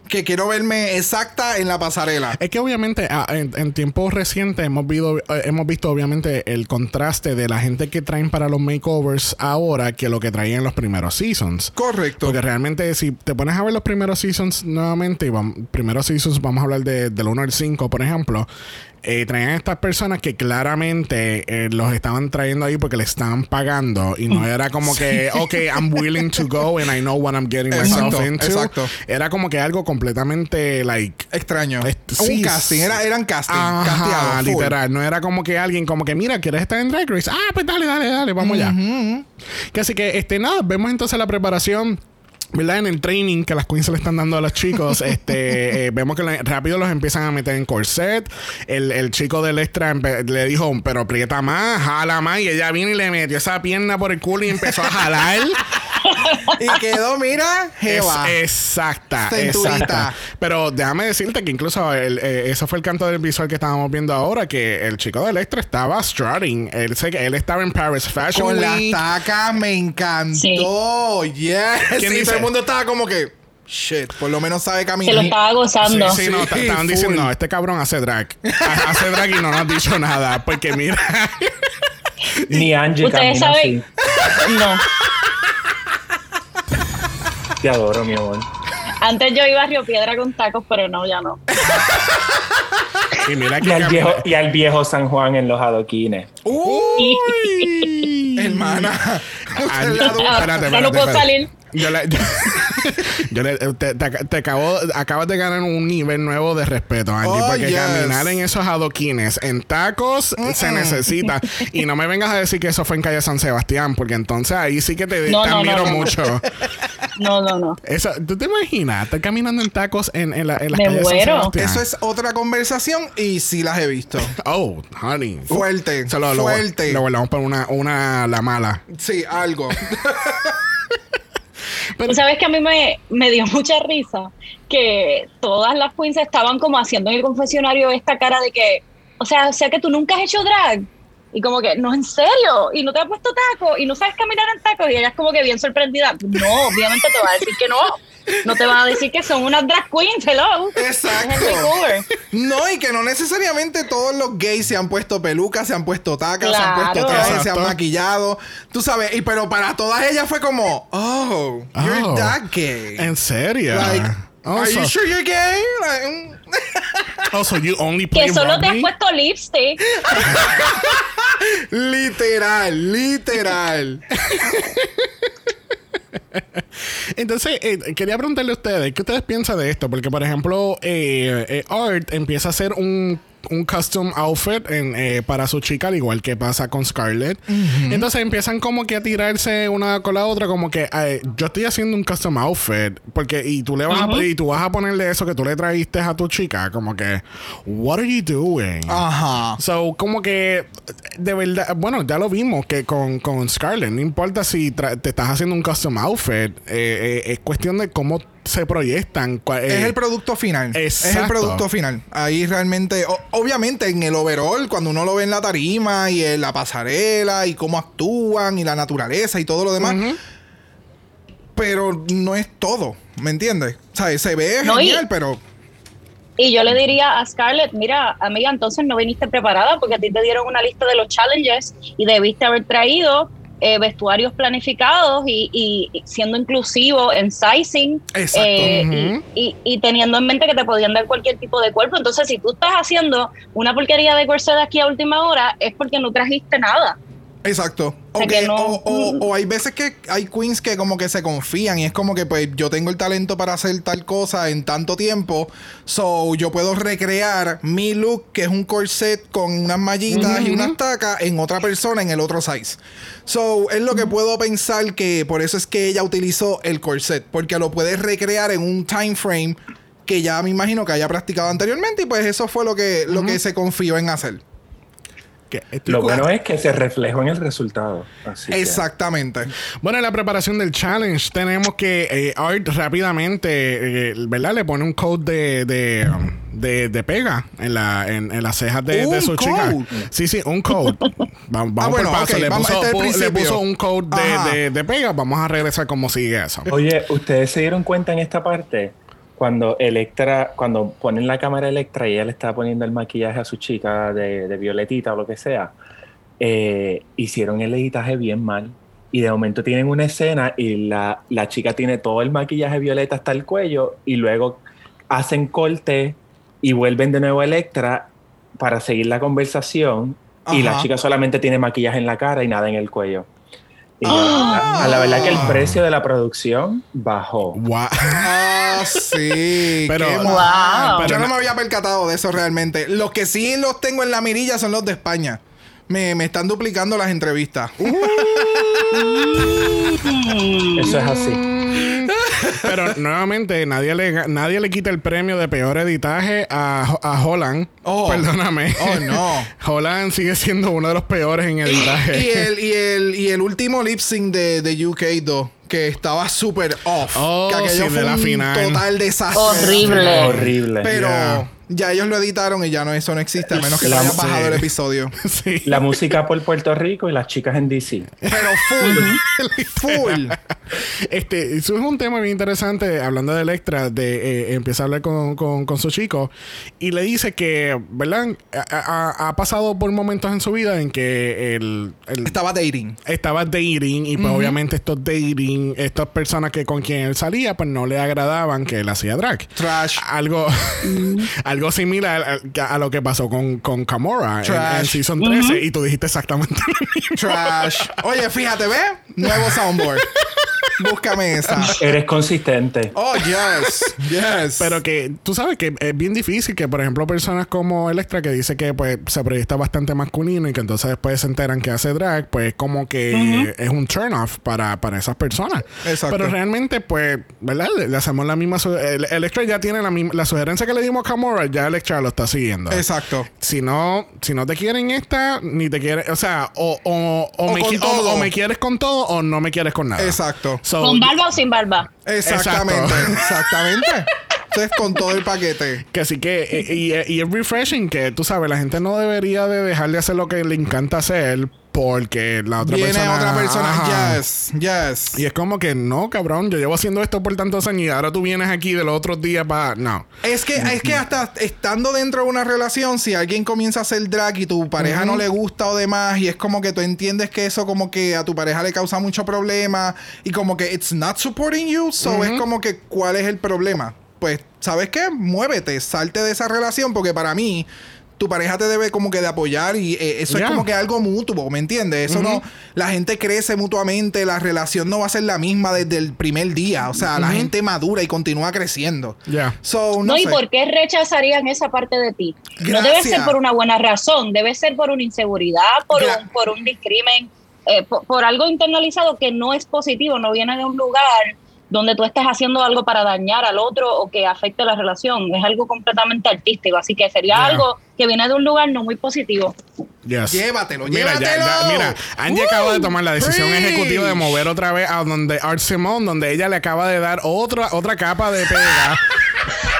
S2: Que quiero verme exacta en la pasarela.
S1: Es que obviamente ah, en, en tiempos recientes hemos, visto, eh, hemos visto obviamente el contraste de la gente que traen para los makeovers ahora que lo que traían en los primeros seasons.
S2: Correcto.
S1: Porque realmente si te pones a ver los primeros seasons nuevamente, y primeros seasons vamos a hablar de, del 1 al 5, por ejemplo, eh, traían a estas personas que claramente eh, los estaban trayendo ahí porque le estaban pagando y no era como que, ok, I'm willing to go and I know what I'm getting myself
S2: Exacto,
S1: into.
S2: exacto.
S1: Era como que algo completamente like
S2: Extraño. Un casting. Era, eran casting.
S1: Ajá, literal. No era como que alguien, como que, mira, ¿quieres estar en Drag Race? Ah, pues dale, dale, dale, vamos ya. Que así que, este, nada, vemos entonces la preparación. ¿Verdad? En el training que las queens le están dando a los chicos, este, eh, vemos que rápido los empiezan a meter en corset. El, el chico del extra le dijo, pero aprieta más, jala más. Y ella viene y le metió esa pierna por el culo y empezó a jalar.
S2: Y quedó, mira, jeva.
S1: Es, exacta, exacta. Pero déjame decirte que incluso el, eh, eso fue el canto del visual que estábamos viendo ahora, que el chico del extra estaba strutting. Él, sé que él estaba en Paris Fashion
S2: Con las
S1: Week.
S2: tacas me encantó. Yes.
S1: ¿Quién
S2: Sí,
S1: dice?
S2: todo el mundo estaba como que, shit, por lo menos sabe
S5: Se lo
S2: caminar.
S5: estaba gozando.
S1: Sí, sí, no,
S2: Sí,
S1: estaban diciendo, no, este cabrón hace drag. Ha- hace drag y no nos ha dicho nada. Porque mira,
S3: Ni Angie
S5: Ustedes saben.
S3: así.
S5: No.
S3: Te adoro, mi amor.
S5: Antes yo iba a Río Piedra con tacos, pero no, ya no.
S1: y mira
S3: Y
S1: que
S3: al, viejo, y al viejo San Juan en los adoquines.
S1: Uy.
S2: Hermana.
S1: Ah,
S5: no puedo salir.
S1: Yo le, yo, yo le- te, te- te acabo, acabas de ganar un nivel nuevo de respeto, Angie,
S2: Oh,
S1: porque
S2: yes.
S1: caminar en esos adoquines, en tacos, se necesita. Y no me vengas a decir que eso fue en calle San Sebastián, porque entonces ahí sí que te,
S5: No,
S1: te
S5: no, no,
S1: admiro
S5: no, no.
S1: mucho.
S5: No, no, no.
S1: Eso, ¿Tú te imaginas estar caminando en tacos en, en, la, en las
S5: Me
S1: calles
S5: muero.
S1: San Sebastián?
S2: Eso es otra conversación y sí las he visto.
S1: Oh, honey.
S2: Fuerte,
S1: Se lo, lo-
S2: fuerte.
S1: Lo guardamos para una, una, la mala.
S2: Sí, algo.
S5: Tú sabes que a mí me, me dio mucha risa que todas las queens estaban como haciendo en el confesionario esta cara de que, o sea, o sea que tú nunca has hecho drag. Y como que, no, en serio, y no te has puesto taco, y no sabes caminar en tacos, y ella es como que bien sorprendida. No, obviamente te va a decir que no. No te va a decir que son unas drag queens, hello.
S2: Exacto. No, y que no necesariamente todos los gays se han puesto pelucas, se han puesto tacas, se han puesto trajes, se han maquillado. Tú sabes, y pero para todas ellas fue como, oh, you're
S1: Oh.
S2: that gay.
S1: ¿En serio?
S2: Like,
S1: Oh,
S2: Are you sure you're gay? Like, mm.
S1: Oh, so you only play
S5: Que solo te has puesto lipstick.
S2: literal, literal.
S1: Entonces, eh, quería preguntarle a ustedes, ¿qué ustedes piensan de esto? Porque, por ejemplo, eh, eh, Art empieza a hacer un, un custom outfit en, eh, para su chica, al igual que pasa con Scarlett. Entonces empiezan como que a tirarse una con la otra, como que eh, yo estoy haciendo un custom outfit, porque y tú le vas a, y tú vas a ponerle eso que tú le trajiste a tu chica, como que, what are you doing?
S2: Ajá.
S1: So, como que, de verdad, bueno, ya lo vimos que con, con Scarlett, no importa si te estás haciendo un custom outfit, eh, es cuestión de cómo se proyectan.
S2: Es
S1: eh,
S2: el producto final. Es el producto final. Ahí realmente, o- obviamente en el overall, cuando uno lo ve en la tarima y en la pasarela y cómo actúan y la naturaleza y todo lo demás. Pero no es todo, ¿me entiendes? O sea, se ve
S5: No, y-
S2: genial, pero
S5: Y yo le diría a Scarlett, mira, amiga, entonces no viniste preparada porque a ti te dieron una lista de los challenges y debiste haber traído eh, vestuarios planificados y, y- siendo inclusivo en sizing
S2: Exacto.
S5: eh,
S1: Ujú.
S5: y, y- y teniendo en mente que te podían dar cualquier tipo de cuerpo. Entonces, si tú estás haciendo una porquería de corset aquí a última hora, es porque no trajiste nada.
S2: Exacto.
S5: No-
S2: o- o- o hay veces que hay queens que como que se confían y es como que pues yo tengo el talento para hacer tal cosa en tanto tiempo, so yo puedo recrear mi look que es un corset con unas mallitas y unas tacas en otra persona en el otro size. So es lo que puedo pensar que por eso es que ella utilizó el corset, porque lo puedes recrear en un time frame que ya me imagino que haya practicado anteriormente y pues eso fue lo que, lo que se confió en hacer.
S1: Que estoy
S3: Lo bueno es que se reflejó en el resultado. Así que-
S2: Exactamente.
S1: Bueno, en la preparación del challenge tenemos que eh, Art rápidamente, eh, ¿verdad? Le pone un code de, de, um, de- de pega en, la, en, en las cejas de, de su
S2: code.
S1: chica. Sí, sí, un code. Va- vamos
S2: Ah, bueno,
S1: por paso. le,
S2: vamos,
S1: puso,
S2: este
S1: le puso un code
S2: Ajá.
S1: de, de, de pega. Vamos a regresar cómo sigue eso.
S3: Oye, ¿ustedes se dieron cuenta en esta parte? Cuando Electra, cuando ponen la cámara Electra y ella le está poniendo el maquillaje a su chica de, de violetita o lo que sea, eh, hicieron el editaje bien mal. Y de momento tienen una escena y la, la chica tiene todo el maquillaje violeta hasta el cuello y luego hacen corte y vuelven de nuevo a Electra para seguir la conversación y la chica solamente tiene maquillaje en la cara y nada en el cuello. Y
S2: Ah.
S3: a, a la verdad que el precio de la producción bajó.
S1: Guau.
S2: Ah, sí.
S1: Pero-
S2: qué
S1: Wow. pero
S2: Yo no me había percatado de eso realmente. Los que sí los tengo en la mirilla son los de España. Me, me están duplicando las entrevistas.
S3: Eso es así.
S1: Pero nuevamente, nadie le, nadie le quita el premio de peor editaje a, a Holland.
S2: Oh.
S1: Perdóname.
S2: Oh, no.
S1: Holland sigue siendo uno de los peores en editaje.
S2: y, el, y, el, y el último lip sync de, de UK 2, que estaba súper off.
S1: Oh,
S2: que aquello
S1: sí,
S2: fue
S1: de la
S2: un
S1: final.
S2: total desastre.
S5: Horrible.
S3: Horrible.
S2: Pero
S1: Yeah.
S2: Ya ellos lo editaron y ya no eso no existe, a menos que
S3: La-
S2: lo hayan bajado
S1: sí.
S2: el episodio.
S1: sí.
S3: La música por Puerto Rico y las chicas en DC.
S2: Pero full. full.
S1: Este, eso es un tema bien interesante, hablando de Electra, de eh, empieza a hablar con, con- con su chico y le dice que, ¿verdad? Ha, ha- ha pasado por momentos en su vida en que el, el-
S2: Estaba dating.
S1: estaba dating y pues obviamente estos dating, estas personas que con quien él salía, pues no le agradaban que él hacía drag.
S2: Trash.
S1: Algo, algo similar a, a lo que pasó con, con Kamora en Season 13 y tú dijiste exactamente lo mismo.
S2: Trash. Oye, fíjate, ¿ves? Nuevo soundboard. Búscame esa.
S3: Eres consistente.
S2: Oh, yes. Yes.
S1: Pero que tú sabes que es bien difícil que, por ejemplo, personas como Electra que dice que pues se proyecta bastante masculino y que entonces después se enteran que hace drag, pues como que es un turn off para, para esas personas.
S2: Exacto.
S1: Pero realmente, pues, ¿verdad? Le, le hacemos la misma. Electra ya tiene la misma. La sugerencia que le dimos a Kamora, ya Electra lo está siguiendo.
S2: Exacto.
S1: Si no, si no te quieren esta, ni te quieren. O sea, o, o, o
S2: O
S1: me, qui-
S2: todo.
S1: o me quieres con todo o no me quieres con nada.
S2: Exacto.
S1: So,
S5: ¿Con barba o sin barba?
S2: Exactamente.
S1: Exacto.
S2: Exactamente. Entonces, con todo el paquete.
S1: Que sí que, eh, y, y es refreshing que tú sabes, la gente no debería de dejar de hacer lo que le encanta hacer porque la otra
S2: Viene
S1: persona.
S2: otra persona.
S1: Ajá.
S2: Yes. Yes.
S1: Y es como que no, cabrón, yo llevo haciendo esto por tantos años y ahora tú vienes aquí de los otros días para. No.
S2: Es que, es que hasta estando dentro de una relación, si alguien comienza a hacer drag y tu pareja no le gusta o demás, y es como que tú entiendes que eso como que a tu pareja le causa mucho problema y como que it's not supporting you, so es como que ¿cuál es el problema? pues, ¿sabes qué? Muévete, salte de esa relación, porque para mí, tu pareja te debe como que de apoyar y eh, eso es como que algo mutuo, ¿me entiendes? Eso no, la gente crece mutuamente, la relación no va a ser la misma desde el primer día, o sea, la gente madura y continúa creciendo.
S1: Ya.
S2: So, no,
S5: No, ¿y por qué rechazarían esa parte de ti? No debe ser por una buena razón, debe ser por una inseguridad, por,
S2: Gra-
S5: un, por un discrimen, eh, por, por algo internalizado que no es positivo, no viene de un lugar donde tú estés haciendo algo para dañar al otro o que afecte la relación. Es algo completamente artístico, así que sería algo que viene de un lugar no muy positivo.
S1: Yes.
S2: Llévatelo,
S1: mira, ya-
S2: llévatelo.
S1: ya- mira, Angie acaba de tomar la decisión
S2: Preach.
S1: ejecutiva de mover otra vez a donde Art Simone, donde ella le acaba de dar otra, otra capa de pega.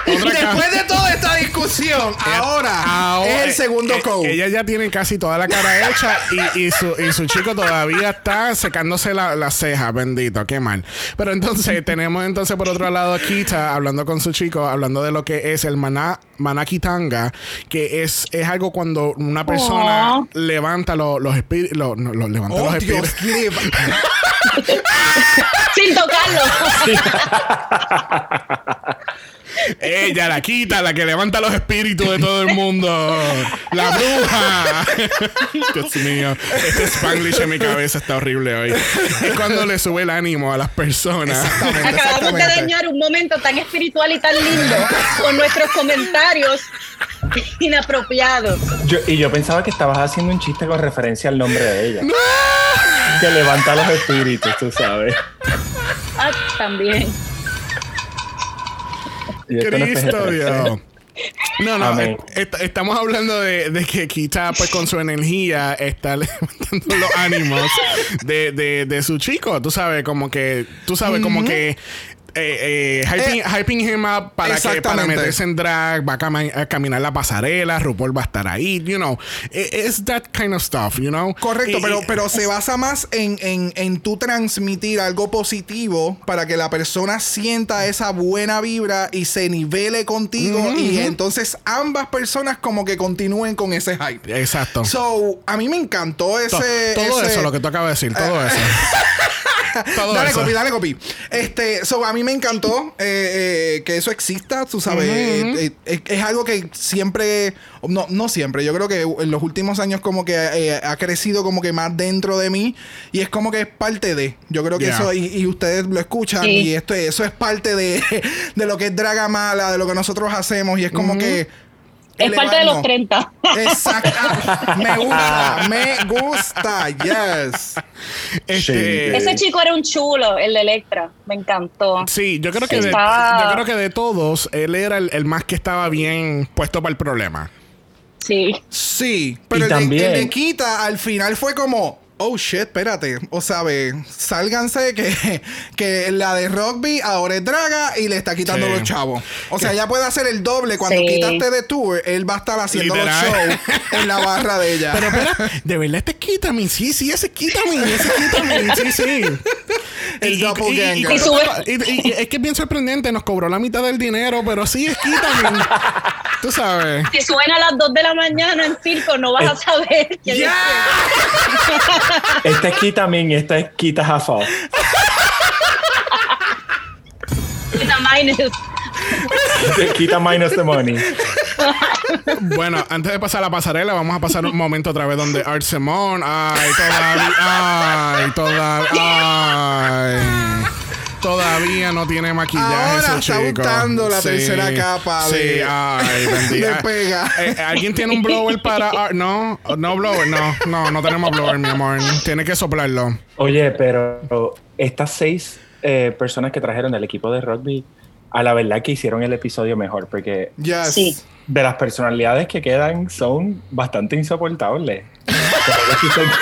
S2: Después de toda esta discusión, ahora,
S1: Ahora,
S2: es el segundo
S1: eh,
S2: code.
S1: Ella ya tiene casi toda la cara hecha y, y su, y su chico todavía está secándose la, la ceja, bendito, qué mal. Pero entonces tenemos entonces por otro lado a Kita hablando con su chico, hablando de lo que es el maná, manakitanga, que es, es algo cuando una persona
S5: Oh.
S1: levanta lo- los espíritus, lo- no, los levanta
S2: Oh,
S1: los
S2: Dios,
S1: espíritus.
S5: Sin tocarlo.
S1: Ella, la quita, la que levanta los espíritus de todo el mundo. La bruja. Dios mío. Este Spanglish en mi cabeza está horrible hoy. Es cuando le sube el ánimo a las personas.
S2: Exactamente,
S5: Acabamos de dañar un momento tan espiritual y tan lindo con nuestros comentarios inapropiados.
S3: Yo- y yo pensaba que estabas haciendo un chiste con referencia al nombre de ella. Que levanta los espíritus, tú sabes.
S5: Ah, también.
S3: Y
S1: Cristo
S3: PG-13.
S1: Dios. No, no, est- est- estamos hablando de, de que Kita, pues con su energía, está levantando los ánimos de, de, de su chico. Tú sabes, como que, tú sabes, como que. Eh, eh, hyping, hyping him up para, que, para meterse en drag, va a, cami- a caminar la pasarela, RuPaul va a estar ahí, you know. It's that kind of stuff, you know.
S2: Correcto,
S1: Y-
S2: pero, pero se basa más en, en, en tú transmitir algo positivo para que la persona sienta esa buena vibra y se nivele contigo y entonces ambas personas como que continúen con ese hype.
S1: Exacto.
S2: So, a mí me encantó
S1: To-
S2: ese...
S1: todo
S2: ese-
S1: eso, lo que tú acabas de decir, todo eso. todo
S2: dale
S1: eso.
S2: copy, dale copy. Este, so, a mí me encantó eh, eh, que eso exista, tú sabes. eh, eh, es, es algo que siempre, no, no siempre, yo creo que en los últimos años como que eh, ha crecido como que más dentro de mí y es como que es parte de. Yo creo que
S1: Yeah.
S2: eso, y, y ustedes lo escuchan
S5: Sí.
S2: y esto, eso es parte de, de lo que es Draga Mala, de lo que nosotros hacemos y es como que...
S5: Es parte de los
S2: elevarnos.
S5: 30.
S2: Exacto. Ah, me gusta, me gusta, yes.
S1: Este,
S5: Ese chico era un chulo, el de Electra. Me encantó.
S1: Sí, yo creo que de, yo creo que de todos, él era el, el más que estaba bien puesto para el problema.
S5: Sí.
S2: Sí, pero
S3: Y
S2: el,
S3: también-
S2: el de Kita al final fue como, oh shit, espérate. O sabe, sálganse que, que la de rugby ahora es draga y le está quitando
S1: Sí.
S2: los chavos. O sea, ella puede hacer el doble. Cuando
S5: Sí.
S2: quitaste de tour, él va a estar haciendo
S1: Literal.
S2: los shows en la barra de ella.
S1: Pero espera, de verdad este es Kitamin, sí, sí, ese es Kitamin, ese es Kitamin, sí, sí.
S2: El doppelganger.
S1: y- y-
S5: Y sube-
S1: y- y- es que es bien sorprendente, nos cobró la mitad del dinero, pero sí es Kitamin. Tú sabes.
S5: Si suena a las 2 de la mañana en circo, no vas a saber quién es
S3: Esta es y esta es Kita Hafal.
S5: quién. Kita Minus.
S3: Kita minus the money.
S1: Bueno, antes de pasar a la pasarela, vamos a pasar un momento otra vez donde Art Simone, ay, todavía, ay, todavía, ay. Todavía no tiene maquillaje
S2: Ahora está
S1: chico.
S2: untando la tercera capa
S1: Sí,
S2: de-
S1: ay, bendita.
S2: pega.
S1: Eh, ¿Alguien tiene un blower para Art? No, no blower, no, no, no tenemos blower, mi amor. Tiene que soplarlo.
S3: Oye, pero estas seis eh, personas que trajeron del equipo de rugby, a la verdad que hicieron el episodio mejor, porque
S2: Yes.
S5: Sí.
S3: de las personalidades que quedan son bastante insoportables. Su, sen-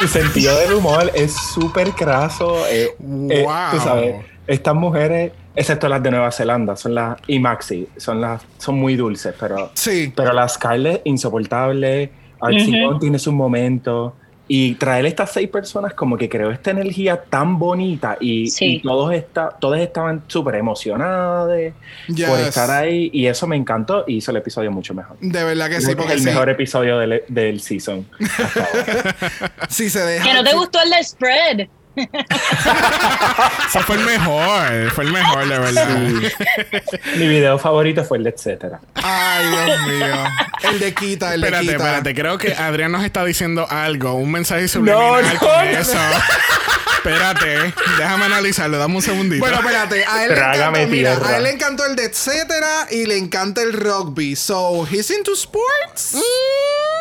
S3: su sentido del humor es súper craso. eh, eh,
S1: Wow.
S3: tú sabes, estas mujeres, excepto las de Nueva Zelanda, son las y Maxi, son las, son muy dulces, pero
S2: Sí.
S3: pero la Scarlett, insoportable. Art
S5: Ujú.
S3: Simone tiene sus momentos. Y traer estas seis personas como que creó esta energía tan bonita y,
S5: Sí.
S3: y todos está, todas estaban súper emocionadas
S2: Yes.
S3: por estar ahí y eso me encantó y hizo el episodio mucho mejor.
S2: De verdad que sí,
S3: Creo que es
S2: porque
S3: el
S2: sí,
S3: mejor episodio del, del season.
S2: sí se deja.
S5: Que no te gustó el del spread.
S1: Eso fue el mejor. Fue el mejor, de verdad.
S3: Mi video favorito fue el de etcétera.
S2: Ay, Dios mío. El de quita, el
S1: Espérate,
S2: de quita.
S1: espérate. Creo que Adrián nos está diciendo algo. Un mensaje subliminal
S3: No, no,
S1: con
S3: no.
S1: eso. espérate. Déjame analizarlo. Dame un segundito.
S2: Bueno, espérate, a él, le
S3: Trágame
S2: encantó, mira, a él le encantó el de etcétera y le encanta el rugby. So, he's into sports?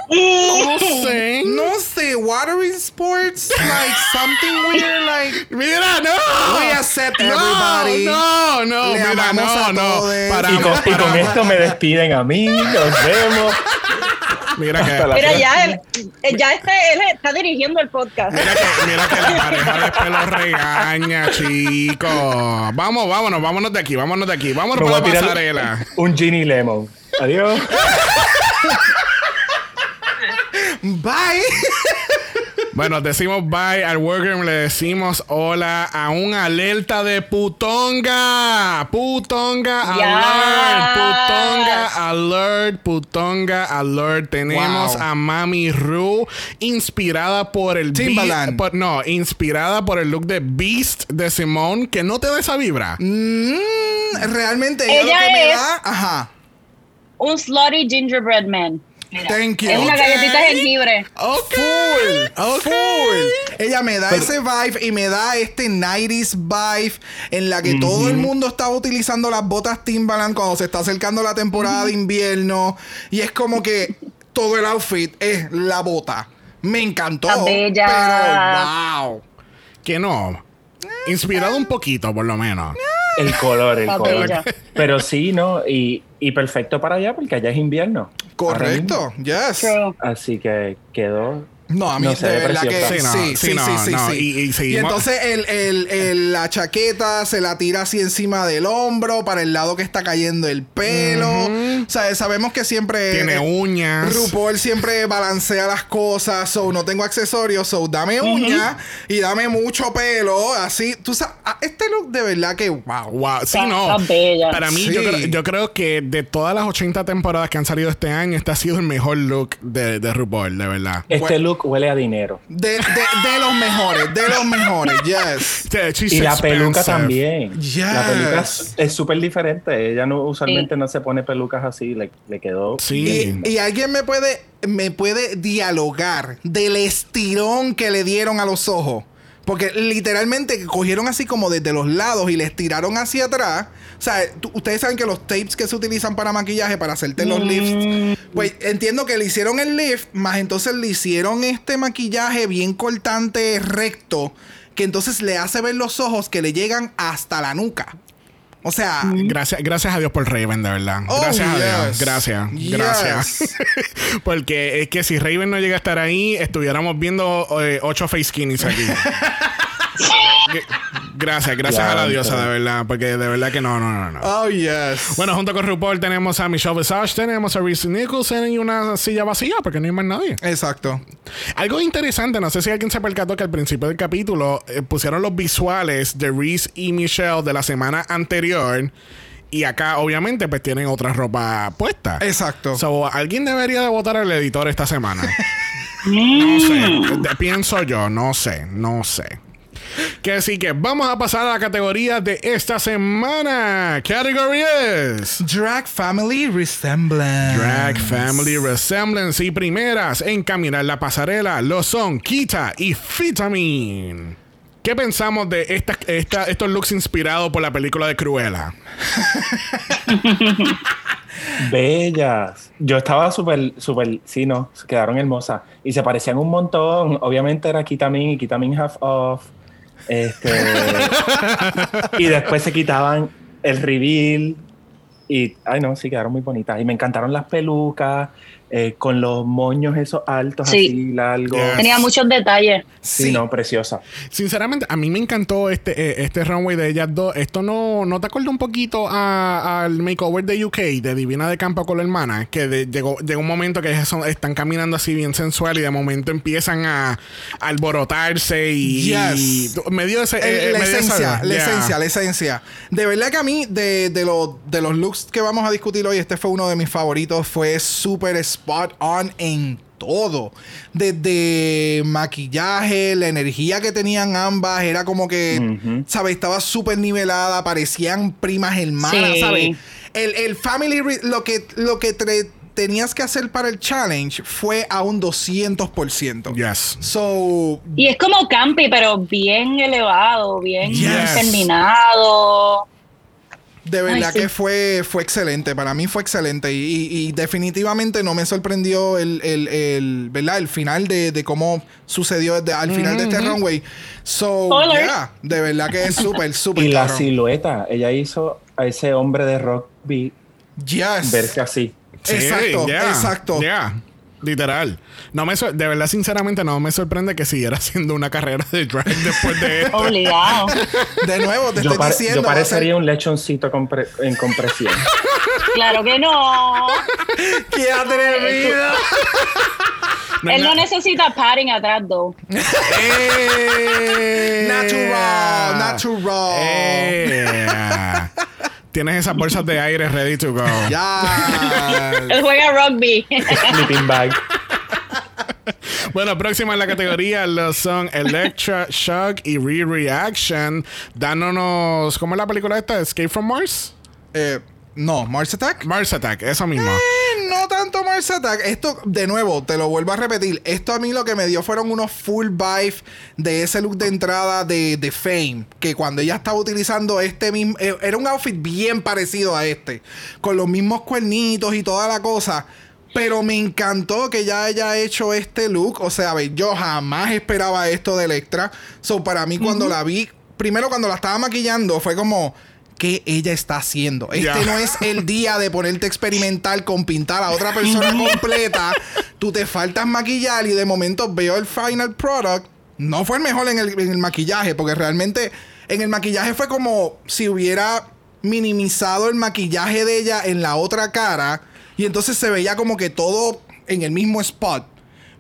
S1: no sé.
S2: No sé, watery sports? Like something weird, like...
S1: Mira, no.
S2: We accept
S1: no,
S2: everybody.
S1: No, no,
S2: Le
S1: mira, no, no.
S2: todos.
S3: Y
S1: Paramos,
S3: con, y con
S1: paramos.
S3: esto me despiden a mí. Nos vemos.
S1: Mira que,
S5: Mira, ya, él, ya este, él está dirigiendo el podcast.
S1: mira que, mira que la pareja después lo regaña, chicos. Vamos, vámonos, vámonos de aquí, vámonos de aquí. Vámonos
S3: Me voy
S1: para
S3: a
S1: la
S3: tirar
S1: pasarela.
S3: un Ginny Lemon. Adiós.
S2: Bye.
S1: Bueno, decimos bye al worker, le decimos hola a un alerta de putonga. Putonga
S5: Yes.
S1: alert. Putonga alert. Putonga alert. Tenemos
S2: Wow.
S1: a Mami Ru, inspirada por el
S2: Timbaland.
S1: beat- por- no, inspirada por el look de Beast de Simone, que no te da esa vibra.
S2: Mm, realmente ella,
S5: Ella
S2: lo que me
S5: es-
S2: da... Ajá.
S5: Un slutty gingerbread man. Mira,
S2: Thank you.
S5: Es una galletita de jengibre.
S1: Ok.
S2: Full,
S1: Ok.
S2: full. Ella me da
S3: Pero-
S2: ese vibe y me da este 90s vibe en la que todo el mundo está utilizando las botas Timbaland cuando se está acercando la temporada de invierno y es como que todo el outfit es la bota. Me encantó.
S5: Bella.
S2: Pero wow.
S1: Que no. Inspirado un poquito, por lo menos.
S3: El color, el color. Pero sí, ¿no? Y, y perfecto para allá porque allá es invierno.
S2: Correcto. Yes.
S3: Así que quedó.
S2: No, a mí
S3: No se
S2: de
S3: ve
S2: verdad que
S3: preciosa.
S2: sí,
S1: Sí, no,
S2: sí,
S1: sí,
S2: sí,
S1: no,
S2: sí, sí,
S1: no,
S2: sí.
S1: y-
S2: entonces el, el- el- la chaqueta se la tira así encima del hombro para el lado que está cayendo el pelo. O sea, sabemos que siempre
S1: Tiene
S2: eh,
S1: uñas.
S2: RuPaul siempre balancea las cosas, so no tengo accesorios, so dame uñas y dame mucho pelo, así, tú sabes, este look de verdad que wow.
S1: Wow, sí,
S5: Está-
S1: no.
S5: está bella.
S1: Para mí, yo, creo, yo creo que de todas las 80 temporadas que han salido este año, este ha sido el mejor look de, de RuPaul, de verdad.
S3: Este
S2: Bueno.
S3: look huele a dinero.
S2: De, de- de los mejores, de los mejores, yes.
S3: Y la peluca también.
S2: Yes.
S3: La peluca es- es súper diferente. Ella no usualmente no se pone pelucas así. Le, le quedó.
S1: Sí.
S2: Y, y alguien me puede, me puede dialogar del estirón que le dieron a los ojos. Porque literalmente cogieron así como desde los lados y les tiraron hacia atrás. O sea, ustedes saben que los tapes que se utilizan para maquillaje, para hacerte los lifts, pues entiendo que le hicieron el lift, más entonces le hicieron este maquillaje bien cortante, recto, que entonces le hace ver los ojos que le llegan hasta la nuca. O sea,
S1: Gracias, gracias a Dios por Raven, de verdad.
S2: Oh,
S1: gracias a Dios. Gracias.
S2: Yes.
S1: Gracias. Porque es que si Raven no llega a estar ahí, estuviéramos viendo eh, ocho face skinnies aquí. Gracias, gracias a la diosa, de verdad. Porque de verdad que no, no, no, no.
S2: oh yes.
S1: Bueno, junto con RuPaul tenemos a Michelle Visage, tenemos a Reese Nicholson y una silla vacía porque no hay más nadie.
S2: Exacto.
S1: Algo interesante, no sé si alguien se percató que al principio del capítulo eh, pusieron los visuales de Reese y Michelle de la semana anterior. Y acá, obviamente, pues tienen otra ropa puesta.
S2: Exacto.
S1: So, alguien debería de votar al editor esta semana. no sé. De- pienso yo, no sé, no sé. Que así que vamos a pasar a la categoría de esta semana. Category es.
S2: Drag Family Resemblance.
S1: Drag Family Resemblance y primeras en caminar la pasarela lo son Kita y Vitamin. ¿Qué pensamos de estas- esta- estos looks inspirados por la película de Cruella?
S3: Bellas. Yo estaba súper, súper, sí, no, se quedaron hermosas. Y se parecían un montón. Obviamente era Kitamin y Kitamin Half Off. Este, y después se quitaban el reveal. Y, ay no, sí, quedaron muy bonitas. Y me encantaron las pelucas, eh, con los moños esos altos,
S5: Sí.
S3: así largos.
S1: Yes.
S5: Tenía muchos detalles.
S3: Sí, no, preciosa.
S1: Sinceramente, a mí me encantó este, eh, este runway de ellas dos. Esto no, ¿no te acuerda un poquito a- al makeover de UK, de Divina de Campo con la hermana? Que de- llegó, llegó un momento que ellas son- están caminando así bien sensual y de momento empiezan a, a alborotarse y,
S2: Yes.
S1: y me dio ese... eh,
S2: la
S1: me dio esa-
S2: esencia, la
S1: yeah.
S2: esencia, la esencia. De verdad que a mí, de, de, los- de los looks que vamos a discutir hoy, este fue uno de mis favoritos. Fue súper spot on en todo. Desde maquillaje, la energía que tenían ambas, era como que. ¿sabes? Estaba súper nivelada, parecían primas hermanas,
S5: Sí.
S2: ¿sabes? El, el family, lo que, lo que tenías que hacer para el challenge fue a un 200%.
S1: Yes.
S2: So,
S5: Y es como campi, pero bien elevado, bien
S2: Yes.
S5: terminado.
S2: De verdad
S5: Ay, sí.
S2: que fue, fue excelente, para mí fue excelente y, y- y definitivamente no me sorprendió el, el, el, ¿verdad? el final de, de cómo sucedió de- al final de este runway. So, yeah, de verdad que es súper, súper
S3: Y la silueta, ella hizo a ese hombre de rugby
S2: Yes.
S3: verse así.
S1: Sí,
S2: Exacto,
S1: yeah,
S2: exacto.
S1: yeah. Literal. No me de verdad, sinceramente, no me sorprende que siguiera haciendo una carrera de drag después de esto.
S5: Obligado.
S2: De nuevo, te
S3: Yo,
S2: estoy diciendo.
S3: yo parecería un lechoncito compre- en compresión.
S5: claro que no.
S2: ¡Qué atrevido!
S5: Él no necesita padding atrás, though.
S1: Eh,
S2: Natural, natural.
S1: Eh. Tienes esas bolsas de aire ready to go.
S2: Ya.
S5: Él juega rugby.
S3: Sleeping bag.
S1: Bueno, próxima en la categoría lo son Electra Shock y Re-Reaction. Dándonos. ¿Cómo es la película esta? Escape from Mars?
S2: Eh, no, Mars Attack.
S1: Mars Attack, eso mismo.
S2: Eh, No tanto Mars Attack. Esto, de nuevo, te lo vuelvo a repetir. Esto a mí lo que me dio fueron unos full vibe de ese look de entrada de, de Fame. Que cuando ella estaba utilizando este mismo. eh, era un outfit bien parecido a este. Con los mismos cuernitos y toda la cosa. Pero me encantó que ya haya hecho este look. O sea, a ver, yo jamás esperaba esto de Electra. So, para mí, cuando la vi, primero cuando la estaba maquillando, fue como. ¿Qué ella está haciendo? Este no es el día de ponerte experimental con pintar a otra persona completa. Tú te faltas maquillar y de momento veo el final product. No fue el mejor en el, en el maquillaje, porque realmente en el maquillaje fue como si hubiera minimizado el maquillaje de ella en la otra cara y entonces se veía como que todo en el mismo spot.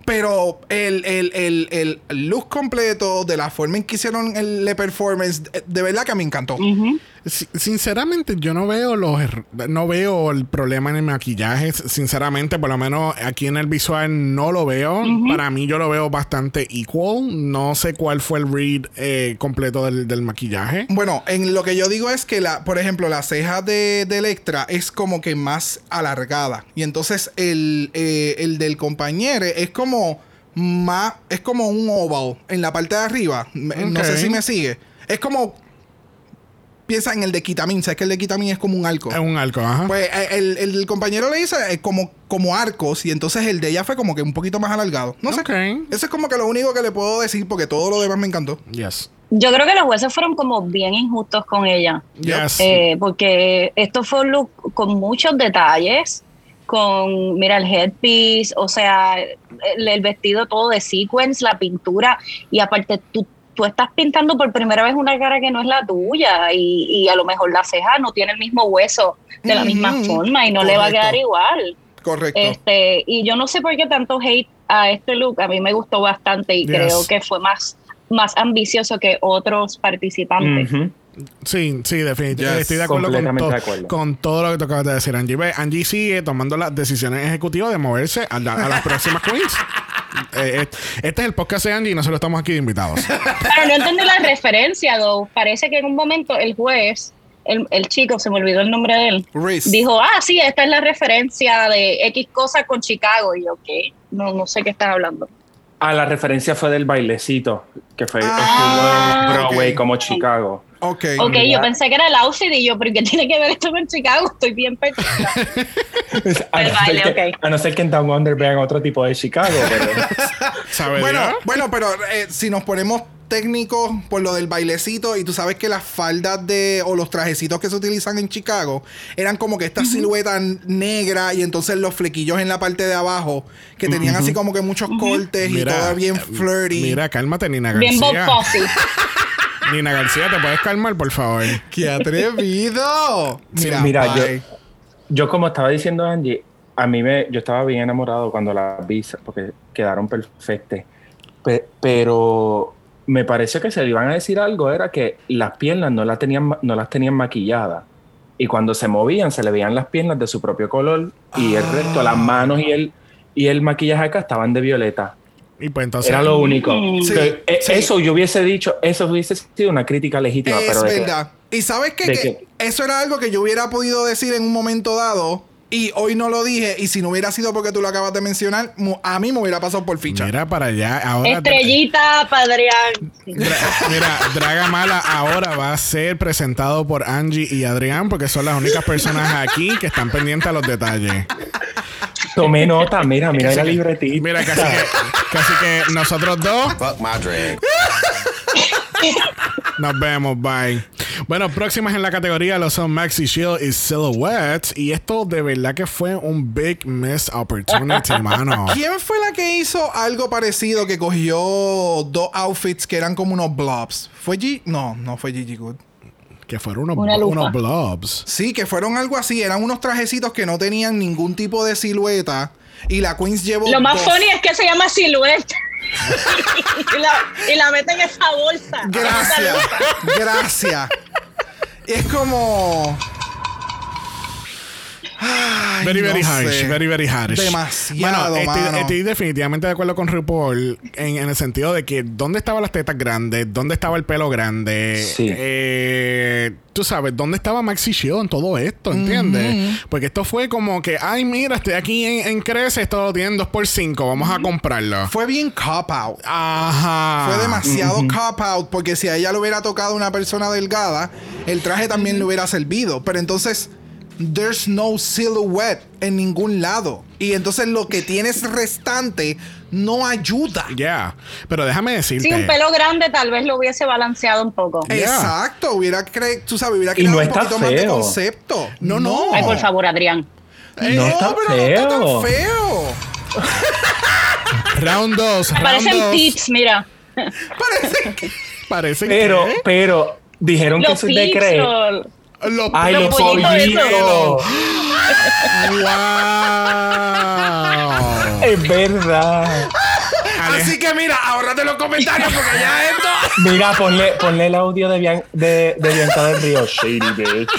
S2: Pero el, el, el, el look completo, de la forma en que hicieron el, performance, de, verdad que me encantó.
S1: Si- Sinceramente, yo no veo los no veo el problema en el maquillaje. Sinceramente, por lo menos aquí en el visual no lo veo. Para mí, yo lo veo bastante equal. No sé cuál fue el read eh, completo del, del maquillaje.
S2: Bueno, en lo que yo digo es que, la, por ejemplo, la ceja de, de Electra es como que más alargada. Y entonces el, eh, el del compañero es como más, es como un oval en la parte de arriba. No sé si me sigue. Es como, piensa en el de Kitamin. ¿Sabes que el de Kitamin es como un arco?
S1: Es un arco, ajá.
S2: Pues eh, el, el del compañero le hizo eh, como, como arcos y entonces el de ella fue como que un poquito más alargado. No sé.
S1: Ok.
S2: Eso es como que lo único que le puedo decir porque todo lo demás me encantó.
S1: Yes.
S5: Yo creo que los jueces fueron como bien injustos con ella.
S1: Yes.
S5: Eh, porque esto fue un look con muchos detalles, con, mira, el headpiece, o sea, el, el vestido todo de sequence, la pintura, y aparte tú, tú estás pintando por primera vez una cara que no es la tuya, y, y a lo mejor la ceja no tiene el mismo hueso de la misma forma y no le va a quedar igual.
S2: Correcto.
S5: Este, y yo no sé por qué tanto hate a este look, a mí me gustó bastante y
S1: Yes.
S5: creo que fue más, más ambicioso que otros participantes.
S1: Sí, sí, definitivamente.
S2: Yes,
S1: Estoy de acuerdo con,
S3: completamente
S1: to-
S3: de acuerdo.
S1: con todo lo que tú acabas de decir, Angie. Ve, Angie sigue tomando las decisiones ejecutivas de moverse a, la- a las próximas queens. Eh, eh, este es el podcast de Angie y nosotros estamos aquí de invitados.
S5: Pero no entendí la referencia, though. Parece que en un momento el juez, el, el chico, se me olvidó el nombre de él,
S2: Reese.
S5: dijo, ah, sí, esta es la referencia de X cosa con Chicago. Y yo, ¿qué? No, no sé qué estás hablando.
S3: Ah, la referencia fue del bailecito, que fue
S2: Ah,
S3: estilo Broadway como Chicago.
S2: Ok.
S5: Ok,
S3: mira.
S5: yo pensé que era el outfit y yo, ¿pero qué tiene que ver esto con Chicago? Estoy bien perdida.
S3: A
S5: El
S3: no,
S5: baile,
S3: ser que,
S5: ok.
S3: a no ser que en Down Under vean otro tipo de Chicago, pero.
S2: Bueno, bueno, pero eh, si nos ponemos técnicos por lo del bailecito y tú sabes que las faldas de o los trajecitos que se utilizan en Chicago eran como que esta silueta negra y entonces los flequillos en la parte de abajo que tenían así como que muchos cortes y todo bien flirty.
S1: Mira, cálmate, Nina
S5: bien Bob
S1: García. Nina García, ¿te puedes calmar, por favor?
S2: ¡Qué atrevido! Mira,
S3: mira, yo, yo como estaba diciendo Angie, a mí me, yo estaba bien enamorado cuando las vi, porque quedaron perfectas. Pe- pero me pareció que se le iban a decir algo, era que las piernas no las tenían, no las tenían maquilladas. Y cuando se movían, se le veían las piernas de su propio color y el resto, las manos y el, y el maquillaje acá estaban de violeta.
S1: Y pues entonces.
S3: Era lo único.
S2: Sí,
S3: Que, eh,
S2: sí.
S3: Eso yo hubiese dicho, eso hubiese sido una crítica legítima,
S2: Es
S3: pero de que-
S2: verdad. Y sabes qué?
S3: de
S2: que
S3: que-
S2: eso era algo que yo hubiera podido decir en un momento dado. Y hoy no lo dije. Y si no hubiera sido porque tú lo acabas de mencionar, a mí me hubiera pasado por ficha.
S1: Mira para allá. Ahora.
S5: Estrellita, Padrián.
S1: Dra- Mira, Draga Mala ahora va a ser presentado por Angie y Adrián porque son las únicas personas aquí que están pendientes a los detalles.
S3: tomé nota, mira, mira la libretita.
S1: Mira, casi que, casi que nosotros dos
S4: Fuck my drag.
S1: nos vemos. Bye. Bueno, próximas en la categoría lo son Maxi Shield y Silhouette. Y esto de verdad que fue un big miss opportunity, mano.
S2: ¿Quién fue la que hizo algo parecido que cogió dos outfits que eran como unos blobs? ¿Fue G? No, no fue Gigi Good.
S1: Que fueron unos, unos blobs.
S2: Sí, que fueron algo así. Eran unos trajecitos que no tenían ningún tipo de silueta. Y la Queens llevó.
S5: Lo más
S2: dos.
S5: funny es que se llama silueta. y, la, y la meten en esa bolsa.
S2: Gracias. Gracias. Es como. Ay,
S1: Very, very
S2: no
S1: harsh.
S2: sé.
S1: Very, very harsh.
S2: Demasiado,
S1: Bueno, estoy,
S2: mano.
S1: estoy definitivamente de acuerdo con RuPaul en, en el sentido de que ¿dónde estaban las tetas grandes? ¿Dónde estaba el pelo grande?
S3: Sí.
S1: Eh, tú sabes, ¿dónde estaba Maxi Shield en todo esto? ¿Entiendes? Porque esto fue como que, ay, mira, estoy aquí en, en Crece, esto lo tienen 2x5, vamos a comprarlo.
S2: Fue bien cop out.
S1: Ajá.
S2: Fue demasiado cop out porque si a ella le hubiera tocado una persona delgada, el traje también le hubiera servido. Pero entonces, there's no silhouette en ningún lado. Y entonces lo que tienes restante no ayuda.
S1: Ya. Pero déjame decirte.
S5: Sí, un pelo grande tal vez lo hubiese balanceado un poco.
S1: Yeah.
S2: Exacto, hubiera cre tú sabes, hubiera creado
S3: no
S2: un poquito más de
S3: feo.
S2: concepto.
S1: No, no.
S5: Ay, por favor, Adrián.
S2: Eh,
S3: No está
S2: pero no está tan
S3: feo.
S2: feo.
S1: Round 2. Round
S5: Parecen
S1: 2.
S5: tips, mira.
S2: Parece que
S1: Parecen
S3: Pero,
S1: que-
S3: pero, dijeron que
S5: Los
S3: eso es de creer.
S5: o-
S1: Los
S3: Ay,
S5: Los
S3: los
S5: pollitos
S3: pollitos.
S1: ¡Wow!
S3: Es verdad.
S2: Así que mira, ahorrate los comentarios porque ya esto.
S3: Mira, ponle, ponle el audio de, Bian- de, de Bianca del Río. Shady bitch.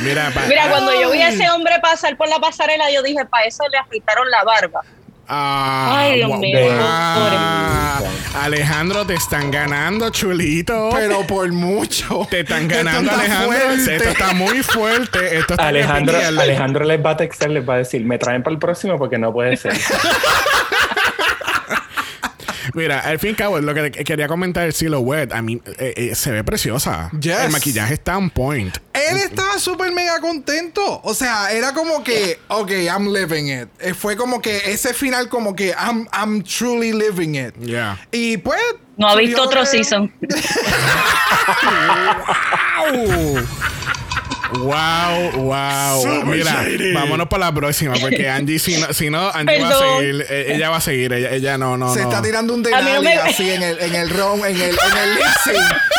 S1: Mira, pa-
S5: Mira, cuando yo vi a ese hombre pasar por la pasarela, yo dije, para eso le afeitaron la barba.
S1: Ah,
S5: Ay, Dios
S1: guau,
S5: mío.
S1: guau. Alejandro, te están ganando, chulito.
S2: Pero por mucho.
S1: te están
S2: Esto
S1: ganando,
S2: está
S1: Alejandro.
S2: fuerte.
S1: Esto está muy fuerte. Esto está
S3: Alejandro. Alejandro les va a textar, les va a decir, me traen para el próximo porque no puede ser.
S1: Mira, al fin y al cabo, lo que quería comentar el silhouette, a mí eh, eh, se ve preciosa.
S2: Yes.
S1: El maquillaje está on point.
S2: Él estaba súper mega contento. O sea, era como que, ok, I'm living it. Eh, Fue como que ese final, como que I'm, I'm truly living it.
S1: Yeah.
S2: Y pues.
S5: No ha visto otro
S2: de-
S5: season.
S1: Wow, wow.
S2: Super
S1: Mira,
S2: shady.
S1: vámonos para la próxima, porque Angie, si no, si no Angie va a seguir. eh, Ella va a seguir. Ella, ella no, no,
S2: Se
S1: no.
S2: está tirando un
S5: no
S2: denali
S5: me-
S2: así en el, en el round, en el, en el lip.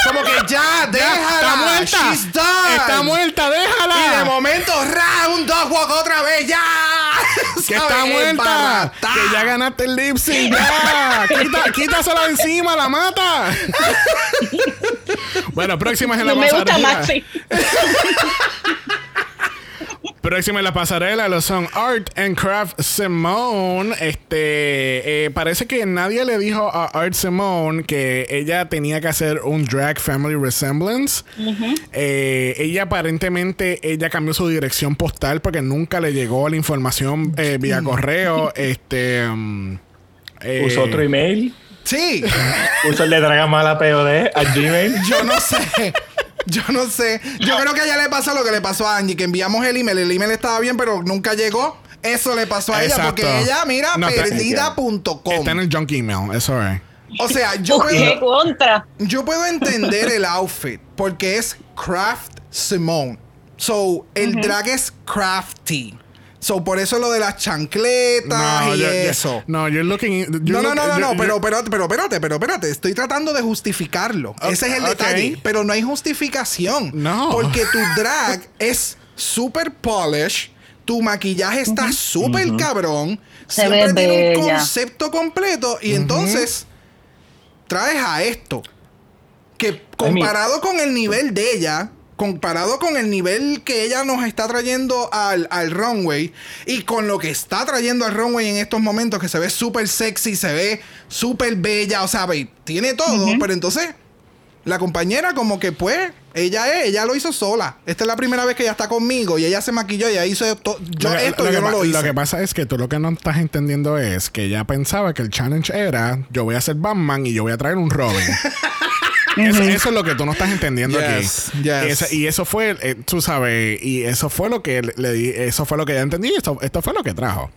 S2: Como que ya, déjala.
S1: Está muerta.
S2: She's done.
S1: Está muerta, déjala.
S2: Y de momento, round dog walk otra vez, ya.
S1: que está muerta. Que ya ganaste el lip sync. Ya. Quita, quítasela encima, la mata. bueno, próximas en la
S5: No me gusta. Maxi.
S1: Próxima en la pasarela lo son Art and Craft Simone. Este eh, parece que nadie le dijo a Art Simone que ella tenía que hacer un drag family resemblance. Eh, ella aparentemente ella cambió su dirección postal porque nunca le llegó la información eh, vía correo. Este mm, eh,
S3: Usó otro email.
S2: Sí.
S3: Usó el de Dragamala POD a Gmail.
S2: Yo no sé. Yo no sé. Yo creo que a ella le pasó lo que le pasó a Angie, que enviamos el email. El email estaba bien, pero nunca llegó. Eso le pasó a ella
S1: Exacto.
S2: porque ella, mira,
S1: No, está-
S2: perdida.com.
S1: Está en el junk email, eso es.
S2: O sea, yo
S5: ¿Qué
S2: puedo,
S5: contra?
S2: yo puedo entender el outfit porque es Craft Simone. So, el drag es crafty. So, por eso lo de las chancletas y
S1: yo- yo-
S2: eso.
S1: no, you're looking. you're
S2: No, no, no, no, no,
S1: you're-
S2: pero, pero, pero, espérate, pero, espérate, estoy tratando de justificarlo. Ese es el detalle. Pero no hay justificación.
S1: No.
S2: Porque tu drag es super polish, tu maquillaje está súper cabrón,
S5: Se
S2: siempre
S5: ve
S2: tiene un concepto completo y entonces traes a esto. Que comparado con el nivel de ella, comparado con el nivel que ella nos está trayendo al, al runway y con lo que está trayendo al runway en estos momentos, que se ve súper sexy, se ve súper bella, o sea, ve, tiene todo, pero entonces la compañera como que pues, ella es, ella lo hizo sola. Esta es la primera vez que ella está conmigo y ella se maquilló y ella hizo to- yo
S1: Lo
S2: esto
S1: lo
S2: yo no lo hice.
S1: Lo que pasa es que tú lo que no estás entendiendo es que ella pensaba que el challenge era yo voy a ser Batman y yo voy a traer un Robin. Eso, eso es lo que tú no estás entendiendo
S2: Yes,
S1: aquí.
S2: yes.
S1: Y eso fue, eh, tú sabes, y eso fue lo que le, eso fue lo que ella entendí, y esto, esto fue lo que trajo.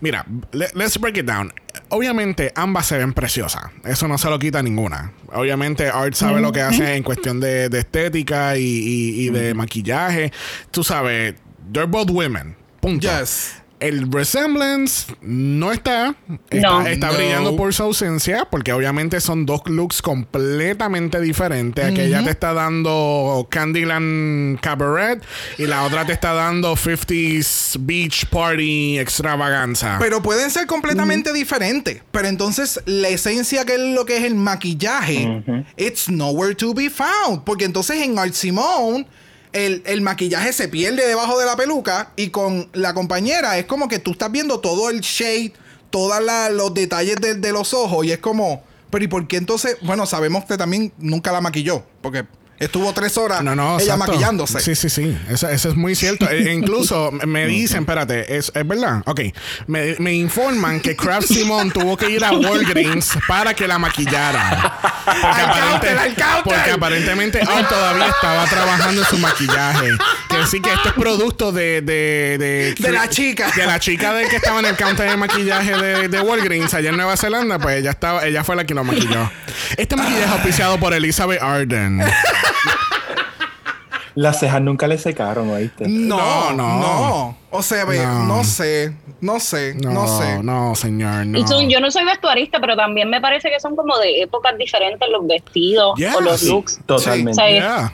S1: Mira, le- let's break it down. Obviamente ambas se ven preciosas, eso no se lo quita ninguna. Obviamente Art sabe lo que hace en cuestión de, de estética y, y- y de maquillaje. Tú sabes, they're both women. Punto.
S2: Yes.
S1: El resemblance no está. Está,
S5: No.
S1: está
S2: No.
S1: brillando por su ausencia, porque obviamente son dos looks completamente diferentes. Aquella te está dando Candyland Cabaret y la otra te está dando 50s Beach Party Extravaganza.
S2: Pero pueden ser completamente diferentes. Pero entonces la esencia que es lo que es el maquillaje, it's nowhere to be found. Porque entonces en Art Simone, el, el maquillaje se pierde debajo de la peluca y con la compañera es como que tú estás viendo todo el shade, todos los detalles de, de los ojos y es como, pero ¿y por qué entonces? Bueno, sabemos que también nunca la maquilló, porque estuvo tres horas
S1: No, no,
S2: ella
S1: exacto.
S2: maquillándose.
S1: Sí, sí, sí. Eso, eso es muy cierto. E- incluso me dicen, espérate, ¿es, es verdad? Ok. Me, me informan que Kraft Simon tuvo que ir a Walgreens para que la maquillaran. Porque, aparente-
S2: counter,
S1: porque aparentemente Art todavía estaba trabajando en su maquillaje. Que sí que esto es producto de... De, de,
S2: De la chica.
S1: De la chica de que estaba en el counter de maquillaje de, de Walgreens allá en Nueva Zelanda. Pues ella, estaba, ella fue la que lo maquilló. Este maquillaje es auspiciado por Elizabeth Arden.
S3: Las cejas nunca le secaron, ¿oíste?
S2: No,
S1: No,
S2: no,
S1: no.
S2: O sea, ve,
S1: No.
S2: no. sé, no sé, no,
S1: No,
S2: sé.
S1: no, señor, no.
S5: Y son, yo no soy vestuarista, pero también me parece que son como de épocas diferentes los vestidos o los
S1: Sí.
S5: looks.
S3: Totalmente.
S5: O sea,
S1: Yeah.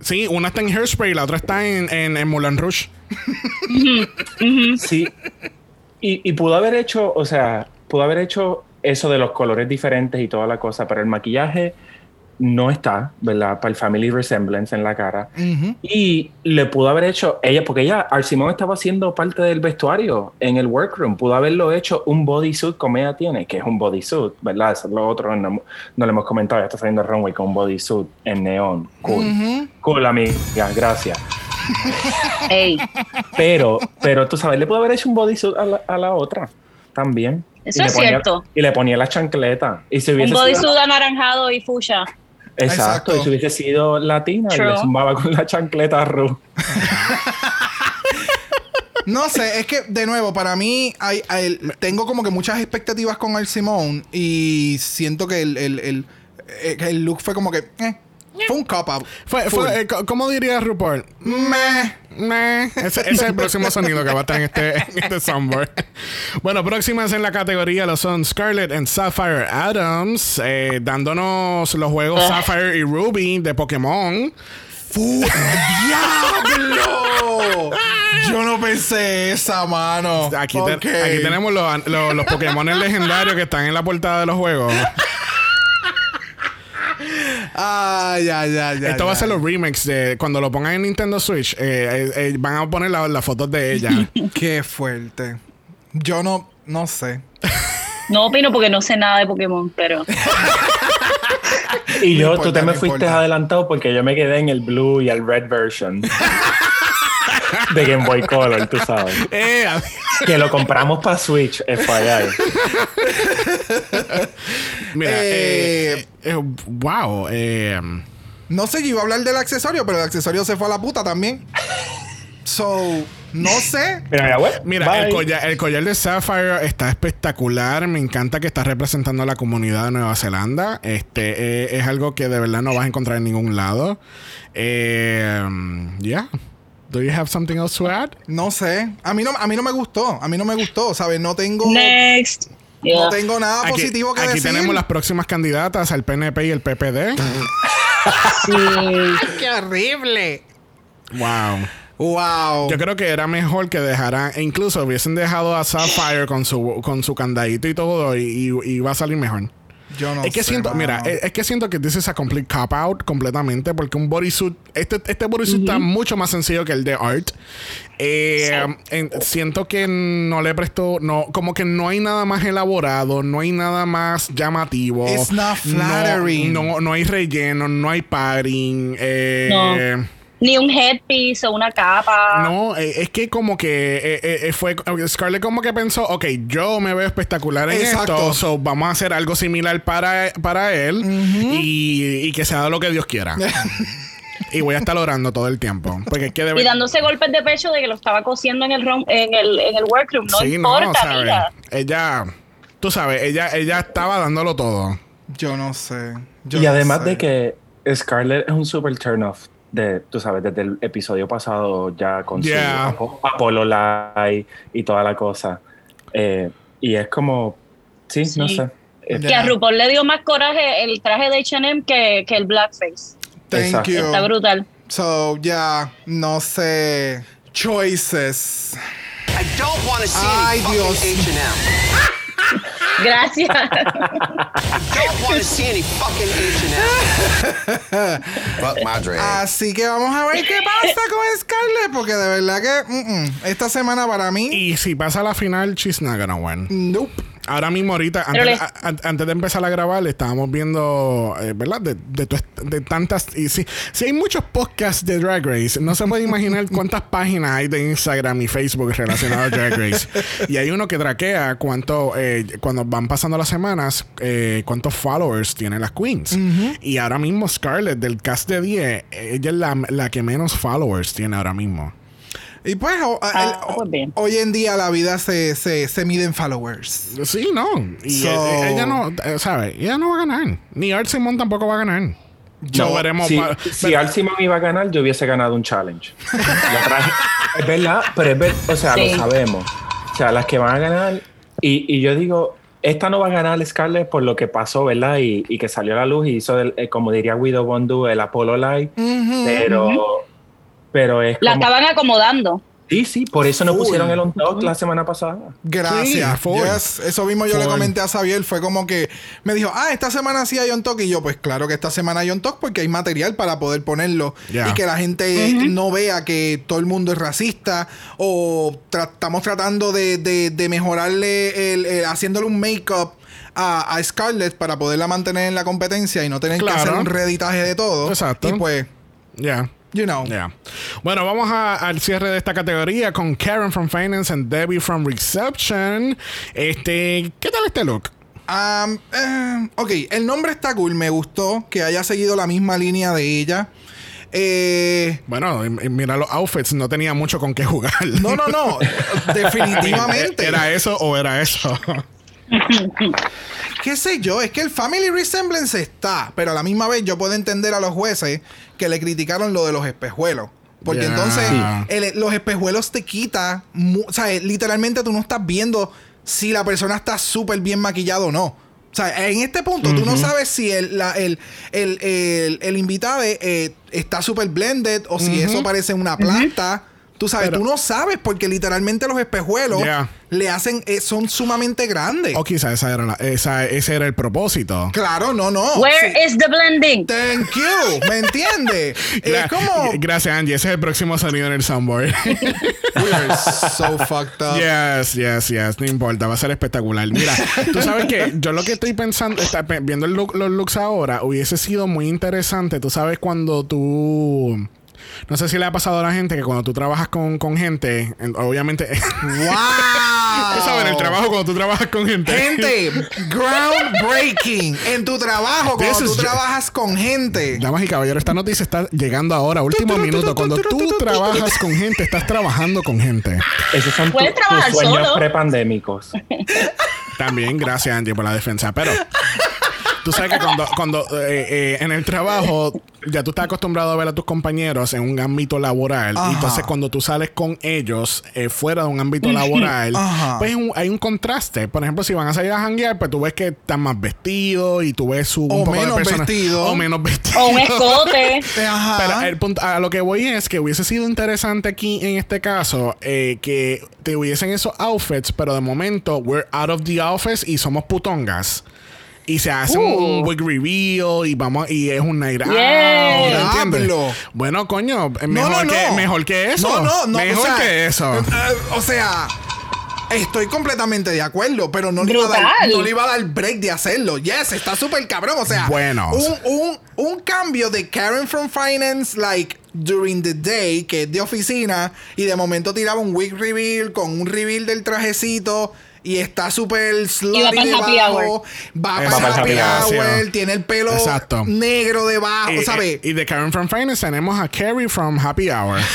S1: Sí, una está en Hairspray, la otra está en, en, en Moulin Rouge.
S3: Sí. Y, y pudo haber hecho, o sea, pudo haber hecho eso de los colores diferentes y toda la cosa, pero el maquillaje no está, ¿verdad? Para el family resemblance en la cara. Y le pudo haber hecho, ella, porque ella, Arsimón estaba haciendo parte del vestuario en el workroom, pudo haberlo hecho un bodysuit como ella tiene, que es un bodysuit, ¿verdad? Eso es lo otro, no, no le hemos comentado, ya está saliendo el runway con un bodysuit en neón. Cool. Cool, amiga, gracias.
S5: ey,
S3: Pero, pero tú sabes, le pudo haber hecho un bodysuit a la, a la otra también.
S5: Eso
S3: Y le
S5: es
S3: ponía-
S5: cierto.
S3: Y le ponía la chancleta. Y si
S5: un
S3: hubiese sido-
S5: bodysuit anaranjado y fuchsia.
S3: Exacto,
S2: Exacto.
S3: y si hubiese sido latina, y
S5: True.
S3: le zumbaba con la chancleta a Ru.
S2: No sé, es que de nuevo, para mí hay, hay- tengo como que muchas expectativas con el Simón y siento que el, el, el, eh, que el look fue como que eh, fue un cop out.
S1: Fue, fue, eh, ¿Cómo diría RuPaul? Meh, meh. Ese, ese es el próximo sonido que va a estar en este, en este soundboard. Bueno, próximas en la categoría lo son Scarlett and Sapphire Adams, eh, dándonos los juegos
S5: Ah.
S1: Sapphire y Ruby de Pokémon.
S2: ¡Fu- ¡Diablo! Yo no pensé esa, mano.
S1: Aquí, te- aquí tenemos los, los, los Pokémon legendarios que están en la portada de los juegos.
S2: Ah, ya, ya, ya.
S1: Esto va a ser los remakes de cuando lo pongan en Nintendo Switch. eh, eh, eh, van a poner la- las fotos de ella.
S2: Qué fuerte. Yo no, no sé.
S5: No opino porque no sé nada de Pokémon, pero
S3: Y
S2: No
S3: yo,
S2: importa,
S3: tú te me
S2: no
S3: fuiste
S2: importa.
S3: adelantado porque yo me quedé en el blue y el red version. de Game Boy Color, tú sabes.
S1: Eh,
S3: Que lo compramos para Switch, FYI.
S1: Mira,
S2: Eh,
S1: eh, eh, wow. eh,
S2: No sé, yo iba a hablar del accesorio, pero el accesorio se fue a la puta también. So, no sé.
S3: Mira, mira,
S1: mira, el collar, el collar de Sapphire está espectacular. Me encanta que está representando a la comunidad de Nueva Zelanda. Este eh, es algo que de verdad no vas a encontrar en ningún lado. Eh, yeah. Do you have something else to add?
S2: No sé. A mí no, a mí no me gustó. A mí no me gustó, ¿sabes? No tengo,
S5: next. Yeah.
S2: no tengo nada
S1: Aquí,
S2: positivo que
S1: aquí
S2: decir.
S1: tenemos las próximas candidatas al PNP y el PPD.
S5: Sí.
S2: ¡Qué horrible!
S1: wow.
S2: Wow.
S1: Yo creo que era mejor que dejaran, e incluso hubiesen dejado a Sapphire con su, con su candadito y todo, y, y- y iba a salir mejor.
S2: Yo no
S1: es que
S2: sé,
S1: siento,
S2: mano.
S1: mira, es, es que siento que this is a complete cop out completamente porque un bodysuit, este, este bodysuit está mucho más sencillo que el de Art. Eh, en- siento que no le prestó, no, como que no hay nada más elaborado, no hay nada más llamativo.
S2: It's not flattering.
S1: No, no, no hay relleno, no hay padding. Eh,
S5: Ni un headpiece o una capa.
S1: No, eh, es que como que eh, eh, fue Scarlett como que pensó, ok, yo me veo espectacular en
S2: Exacto.
S1: esto, so vamos a hacer algo similar para, para él y, y que sea lo que Dios quiera. y voy a estar orando todo el tiempo. Porque es que
S5: Y dándose golpes de pecho de que lo estaba cosiendo en el rom- en el, en el workroom. No
S1: Sí,
S5: importa,
S1: ¿sabes?
S5: mira.
S1: Ella, tú sabes, ella, ella estaba dándolo todo.
S2: Yo no sé. Yo
S3: y
S2: no
S3: además
S2: sé.
S3: de que Scarlett es un super turn off de, tú sabes, desde el episodio pasado ya con
S1: Yeah.
S3: su Apo- Apollo Light y toda la cosa. Eh, y es como, sí, no
S5: Sí.
S3: sé. Eh,
S2: Ya.
S5: Que a RuPaul le dio más coraje el traje de H&M que, que el blackface.
S2: Thank you.
S5: Está brutal.
S2: So, ya, no sé. Choices.
S4: I don't want to see
S2: Ay,
S4: any
S2: Dios.
S4: H&M.
S5: Gracias.
S2: Así que vamos a ver qué pasa con Scarlett, porque de verdad que mm, mm, esta semana para mí,
S1: Y si pasa la final, she's not gonna win.
S2: nope.
S1: Ahora mismo, ahorita, antes, a- de empezar a grabar, estábamos viendo, eh, ¿verdad? De, de, tu est- de tantas. Y si, si hay muchos podcasts de Drag Race, no se puede imaginar cuántas páginas hay de Instagram y Facebook relacionadas a Drag Race. Y hay uno que traquea cuánto, eh, cuando van pasando las semanas, eh, cuántos followers tienen las queens. Y ahora mismo, Scarlett, del cast de 10, ella es la, la que menos followers tiene ahora mismo.
S2: Y pues, o-
S5: Ah,
S2: el-
S5: pues bien.
S2: hoy en día la vida se, se, se mide en followers.
S1: Sí, no. Y
S2: So-
S1: eh, ella no, eh, ¿sabes? Ella no va a ganar. Ni Art Simon tampoco va a ganar.
S2: Yo-
S1: no veremos.
S3: Si, si Art Simon iba a ganar, yo hubiese ganado un challenge. Traje- es verdad, pero es verdad, o sea,
S5: Sí.
S3: lo sabemos. O sea, las que van a ganar, y, y yo digo, esta no va a ganar Scarlett por lo que pasó, ¿verdad? Y, y que salió a la luz y hizo, el- eh, como diría Guido Bondu, el Apollo Light. pero, pero es
S5: La
S3: como...
S5: estaban acomodando.
S3: Sí, sí, por eso no pusieron el on top la semana pasada.
S2: Gracias.
S1: Sí, full.
S2: Yes, Eso mismo yo le comenté a Xavier. Fue como que me dijo, ah, esta semana sí hay on talk. Y yo, pues claro que esta semana hay on talk porque hay material para poder ponerlo. Y que la gente no vea que todo el mundo es racista. O tra- estamos tratando de, de- de mejorarle, el, el- haciéndole un make-up. A, a Scarlett para poderla mantener en la competencia y no tener que hacer un reeditaje de todo.
S1: Exacto.
S2: Y pues,
S1: Ya.
S2: You know.
S1: Ya. Bueno, vamos a- al cierre de esta categoría con Karen from Finance and Debbie from Reception. Este, ¿qué tal este look?
S2: Um, eh, ok, el nombre está cool. Me gustó que haya seguido la misma línea de ella. Eh,
S1: Bueno, mira los outfits, no tenía mucho con qué jugar.
S2: no, no, no. definitivamente.
S1: ¿Era eso o era eso?
S2: ¿Qué sé yo? Es que el Family Resemblance está. Pero a la misma vez yo puedo entender a los jueces que le criticaron lo de los espejuelos. Porque entonces el- los espejuelos te quita. o sea, literalmente tú no estás viendo si la persona está súper bien maquillado o no. O sea, en este punto tú no sabes si el, la- el, el, el- el invitado eh, está súper blended o si eso parece una planta. Tú sabes,
S1: Pero-
S2: tú no sabes porque literalmente los espejuelos le hacen, eh, son sumamente grandes.
S1: o quizá esa era la- esa- ese era el propósito.
S2: Claro, no, no.
S5: Where
S2: Sí.
S5: is the blending?
S2: Thank you. ¿Me entiendes?
S1: Gra-
S2: es como.
S1: Gracias, Angie. Ese es el próximo sonido en el soundboard.
S2: We are so fucked up.
S1: Yes, yes, yes. No importa, va a ser espectacular. Mira, tú sabes que yo lo que estoy pensando, está, viendo el look- los looks ahora, hubiese sido muy interesante. Tú sabes cuando tú. No sé si le ha pasado a la gente que cuando tú trabajas con, con gente, en- obviamente.
S2: ¡Wow!
S1: Tú sabes, en el trabajo cuando tú trabajas con gente.
S2: Gente, groundbreaking. En tu trabajo,
S1: This
S2: cuando tú trabajas con gente.
S1: Damas y caballeros, esta noticia está llegando ahora, último minuto. Cuando tú trabajas con gente, estás trabajando con gente.
S3: Esos son tus
S5: trabajar
S3: sueños prepandémicos.
S1: También, gracias Angie por la defensa. Pero tú sabes que cuando, cuando eh, eh, en el trabajo ya tú estás acostumbrado a ver a tus compañeros en un ámbito laboral.
S2: Ajá.
S1: Y entonces cuando tú sales con ellos eh, fuera de un ámbito laboral,
S2: Ajá.
S1: pues un- hay un contraste. Por ejemplo, si van a salir a janguear, pues tú ves que están más vestidos y tú ves su... un
S2: O
S1: poco
S2: menos
S1: persona-
S2: vestido.
S1: O menos vestidos.
S5: O un escote.
S2: Ajá.
S1: Pero el punto, a lo que voy es que hubiese sido interesante aquí en este caso eh, que te hubiesen esos outfits, pero de momento we're out of the office y somos putongas. Y se hace
S5: Uh.
S1: un wig reveal y vamos y es un night out.
S5: Yeah.
S1: ¿entiendes? Bueno, coño,
S2: No,
S1: mejor,
S2: no, no.
S1: Que, mejor que eso.
S2: No, no, no.
S1: Mejor
S2: o sea,
S1: que eso.
S2: eh, eh, o sea, estoy completamente de acuerdo, pero no le, iba a dar, no le iba a dar break de hacerlo. Yes, está súper cabrón. O sea,
S1: Bueno.
S2: un, un, un cambio de Karen from Finance, like during the day, que es de oficina, y de momento tiraba un wig reveal con un reveal del trajecito. Y está súper slutty
S5: va happy
S2: debajo.
S5: hour.
S2: Va
S1: Va
S2: para el happy
S1: happy
S2: hour.
S1: hour.
S2: Tiene el pelo
S1: Exacto.
S2: negro debajo.
S1: Y,
S2: ¿Sabes?
S1: y de Karen from Finance tenemos a Carrie from Happy Hour.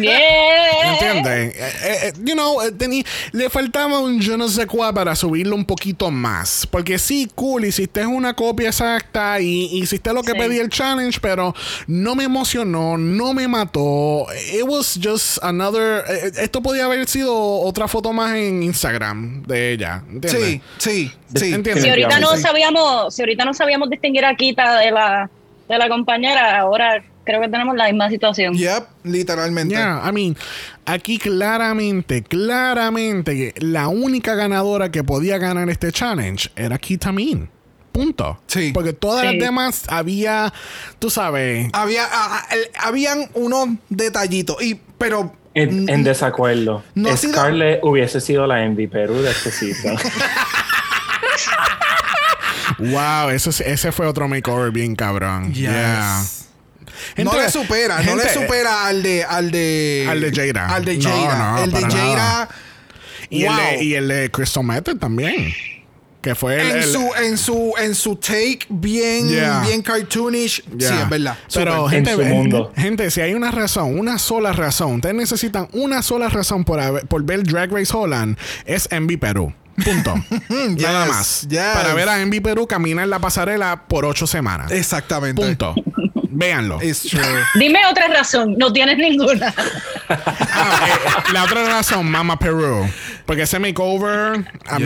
S5: Yeah.
S1: ¿Entiendes? Eh, eh, you know, eh, tení- le faltaba un yo no sé cuál para subirlo un poquito más. Porque sí, cool, hiciste una copia exacta y hiciste lo que
S5: Sí.
S1: pedí el challenge, pero no me emocionó, no me mató. It was just another. eh, esto podía haber sido otra foto más en Instagram de ella. ¿Entiendes?
S2: Sí, sí, sí.
S1: ¿Entiendes?
S5: Si ahorita no sabíamos, si ahorita no sabíamos distinguir a Kita de la, de la compañera, ahora creo que tenemos la misma situación.
S2: Yep, literalmente.
S1: Yeah, I mean, aquí claramente, claramente, que la única ganadora que podía ganar este challenge era Kitamin. Punto.
S2: Sí.
S1: Porque todas
S5: Sí.
S1: las demás había, tú sabes.
S2: Había, a- a- el- habían unos detallitos. Y, pero.
S3: En, en desacuerdo.
S2: No ha sido-
S3: Scarlett hubiese sido la Envy Perú de este season.
S1: Wow, eso, ese fue otro makeover bien cabrón.
S2: Yes.
S1: Yeah.
S2: no
S1: Gente-
S2: le supera, no le
S1: gente-
S2: supera al de. Al de,
S1: Al de Jada.
S2: Al de
S1: No,
S2: Jada.
S1: no,
S2: el de Jada.
S1: Y,
S2: wow.
S1: el de, y el de Crystal Method también. Que fue el.
S2: en,
S1: el-
S2: su, en su en su take bien,
S1: Yeah.
S2: bien cartoonish. Sí, es verdad.
S1: Pero, gente,
S3: En su mundo.
S1: gente, si hay una razón, una sola razón, ustedes necesitan una sola razón por, haber- por ver Drag Race Holland, es Envy Perú. Punto. Nada
S2: Yes,
S1: más.
S2: yes.
S1: Para ver a Envy Perú caminar la pasarela por ocho semanas.
S2: Exactamente.
S1: Punto. Véanlo.
S2: It's true.
S5: Dime otra razón, no tienes ninguna.
S1: Ah, eh, la otra razón, Mama Perú. Porque ese makeover. ah,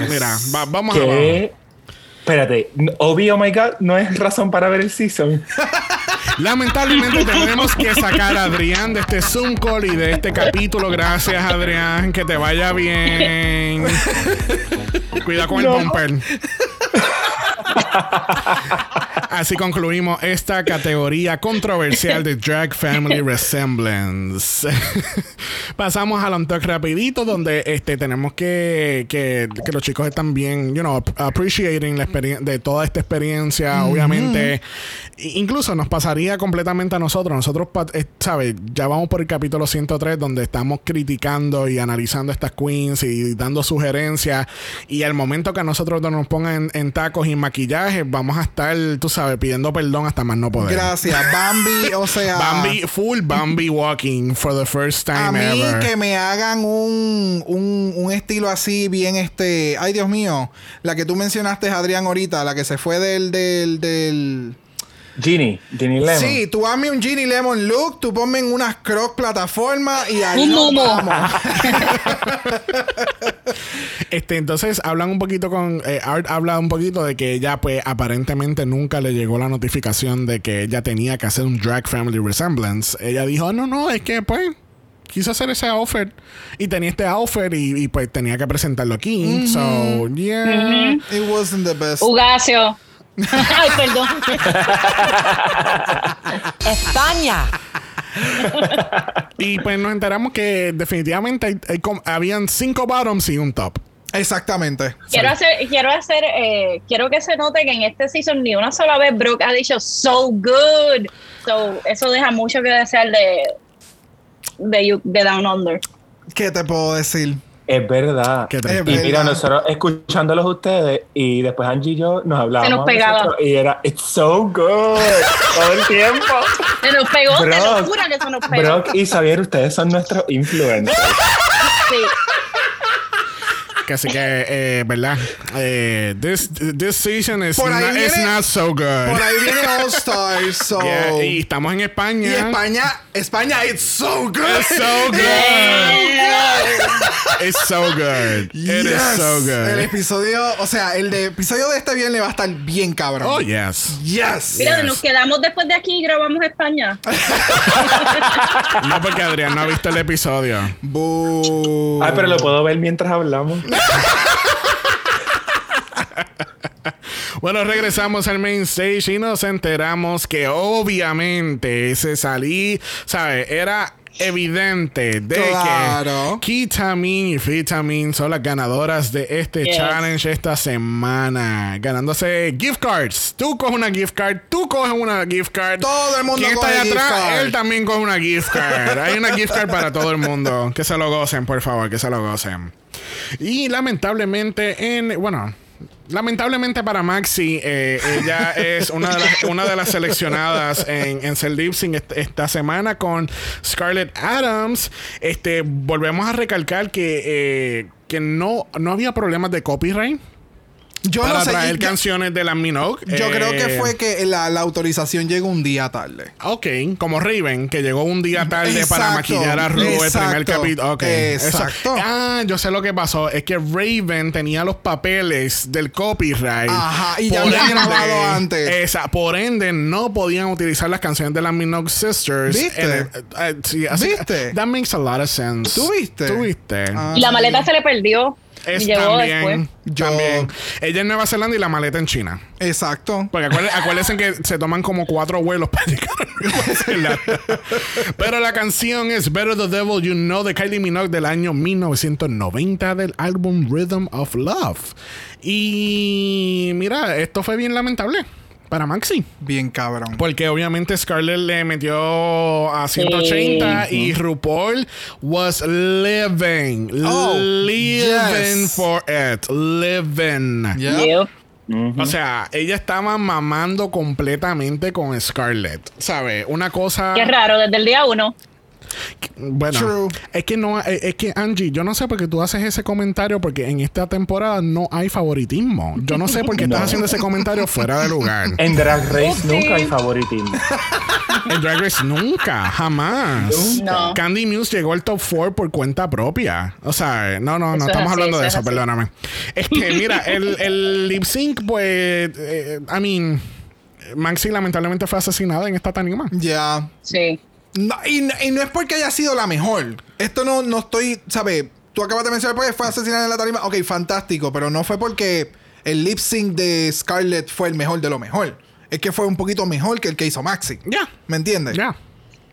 S2: Yes.
S1: mira, va- vamos a
S3: ¿Qué? Espérate, Obi, oh my god, no es razón para ver el season.
S1: Lamentablemente tenemos que sacar a Adrián de este Zoom call y de este capítulo. Gracias, Adrián. Que te vaya bien. Cuida con el bumper. Así concluimos esta categoría controversial de Drag Family Resemblance. Pasamos al on-talk rapidito, donde este, tenemos que, que, que los chicos están bien, you know, ap- appreciating la experiencia de toda esta experiencia. Obviamente, I- incluso nos pasaría completamente a nosotros. Nosotros, eh, ¿sabes? Ya vamos por el capítulo 103, donde estamos criticando y analizando estas queens y dando sugerencias. Y al momento que a nosotros nos pongan en, en tacos y maquillaje, vamos a estar, tú sabes, pidiendo perdón hasta más no poder.
S2: Gracias. Bambi, o sea.
S1: Bambi, full Bambi walking for the first time
S2: A mí
S1: ever.
S2: que me hagan un, un, un estilo así bien este... Ay, Dios mío. La que tú mencionaste, Adrián, ahorita. La que se fue del... del, del...
S3: Ginny, Ginny Lemon.
S2: Sí, tú hazme un Ginny Lemon look, tú ponme en unas croc plataformas y ahí
S5: Un
S2: nos
S5: momo.
S2: vamos.
S1: Este, entonces hablan un poquito con eh, Art habla un poquito de que ella pues aparentemente nunca le llegó la notificación de que ella tenía que hacer un drag family resemblance. Ella dijo, "No, no, es que pues quise hacer ese offer y tenía este offer y, y, pues tenía que presentarlo aquí." So, yeah.
S2: It wasn't the best.
S5: Ugacio. Ay, perdón.
S6: España.
S1: Y pues nos enteramos que definitivamente hay- hay com- habían cinco bottoms y un top.
S2: Exactamente.
S5: Quiero hacer, quiero hacer, eh, quiero que se note que en este season ni una sola vez Brooke ha dicho so good. So, eso deja mucho que desear de, de Down Under.
S2: ¿Qué te puedo decir?
S3: Es verdad.
S1: Qué
S3: y mira, nosotros escuchándolos ustedes y después Angie y yo nos hablábamos.
S5: Se nos pegaba.
S3: Y era, it's so good. Todo el tiempo.
S5: Se nos pegó, te lo
S3: Brock,
S5: juro que se nos pegó.
S3: Brock y Xavier, ustedes son nuestros influencers.
S5: Sí.
S1: Que así que, eh, ¿verdad? Eh, this, this season is
S2: Por ahí
S1: not,
S2: viene-
S1: not so good.
S2: Por ahí viene All Stars, so...
S1: Yeah, y estamos en España.
S2: Y España, España, it's so good.
S1: It's so good. It's so good. It is
S2: Yes.
S1: so
S2: El
S1: good.
S2: episodio, o sea, el de episodio de este viernes va a estar bien cabrón.
S1: Oh, yes.
S2: Yes.
S5: Mira,
S1: Yes.
S5: nos quedamos después de aquí y grabamos España.
S1: No, porque Adrián no ha visto el episodio.
S2: Boo.
S3: Ay, pero lo puedo ver mientras hablamos.
S1: Bueno, regresamos al main stage y nos enteramos que obviamente se salí, ¿sabes? Era evidente de
S2: Claro.
S1: que Kitamin y Vitamin son las ganadoras de este
S5: Yes.
S1: challenge esta semana, ganándose gift cards. Tú coges una gift card, tú coges una gift card.
S2: Todo el mundo
S1: ¿Quién está
S2: coge
S1: allá
S2: gift
S1: atrás?
S2: card.
S1: Él también coge una gift card. Hay una gift card para todo el mundo. Que se lo gocen, por favor, que se lo gocen. Y lamentablemente en, bueno, lamentablemente para Maxi, eh, ella es una de, las, una de las seleccionadas en, en ser lip sync est- esta semana con Scarlett Adams. Este, volvemos a recalcar que, eh, que no, no había problemas de copyright
S2: Yo
S1: para
S2: no sé.
S1: traer
S2: yo-
S1: canciones de la Minogue.
S2: Yo
S1: Eh,
S2: creo que fue que la, la autorización llegó un día tarde.
S1: Ok, como Raven, que llegó un día tarde para maquillar a Ru el primer
S2: exacto,
S1: capítulo. Ok, eso-
S2: exacto.
S1: Ah, yo sé lo que pasó. Es que Raven tenía los papeles del copyright.
S2: Ajá, y ya había grabado antes.
S1: Esa, por ende, no podían utilizar las canciones de las Minogue Sisters.
S2: ¿Viste?
S1: el- eh, sí, así-
S2: ¿Viste?
S1: That makes a lot of sense.
S2: ¿Tú viste?
S1: ¿Tú viste?
S2: Ah.
S5: Y la maleta se le perdió.
S1: Es también.
S2: Yo-
S1: también. Ella en Nueva Zelanda y la maleta en China.
S2: Exacto.
S1: Porque acuérdense, acuérdense que se toman como cuatro vuelos para llegar a Nueva Zelanda. Pero la canción es Better the Devil You Know de Kylie Minogue del año 1990 del álbum Rhythm of Love. Y mira, esto fue bien lamentable para Maxi.
S2: Bien cabrón.
S1: Porque obviamente Scarlett le metió a 180 y RuPaul was living.
S2: Oh,
S1: living
S2: yes.
S1: for it. Living.
S2: Yep.
S5: Yep.
S1: O sea, ella estaba mamando completamente con Scarlett. ¿Sabes? Una cosa.
S5: Qué raro, desde el día uno.
S1: Bueno,
S2: True.
S1: es que no, es, es que Angie, yo no sé por qué tú haces ese comentario porque en esta temporada no hay favoritismo. Yo no sé por qué estás haciendo ese comentario fuera de lugar.
S3: En Drag Race
S5: Upsi.
S3: nunca hay favoritismo.
S1: En Drag Race nunca, jamás.
S5: No.
S1: Candy Muse llegó al top 4 por cuenta propia. O sea, no, no, no
S5: Eso es
S1: estamos
S5: así,
S1: hablando de
S5: eso es
S1: perdóname. Es que, mira, el, el lip sync, pues, eh, I mean, Maxi lamentablemente fue asesinada en esta tanima.
S2: Ya.
S5: Sí.
S2: No, y, no- y no es porque haya sido la mejor. Esto no, no estoy, ¿sabes? Tú acabas de mencionar porque fue asesinada en la tarima. Ok, fantástico, pero no fue porque el lip sync de Scarlett fue el mejor de lo mejor. Es que fue un poquito mejor que el que hizo Maxi.
S1: Ya,
S2: ¿Me entiendes?
S1: ya.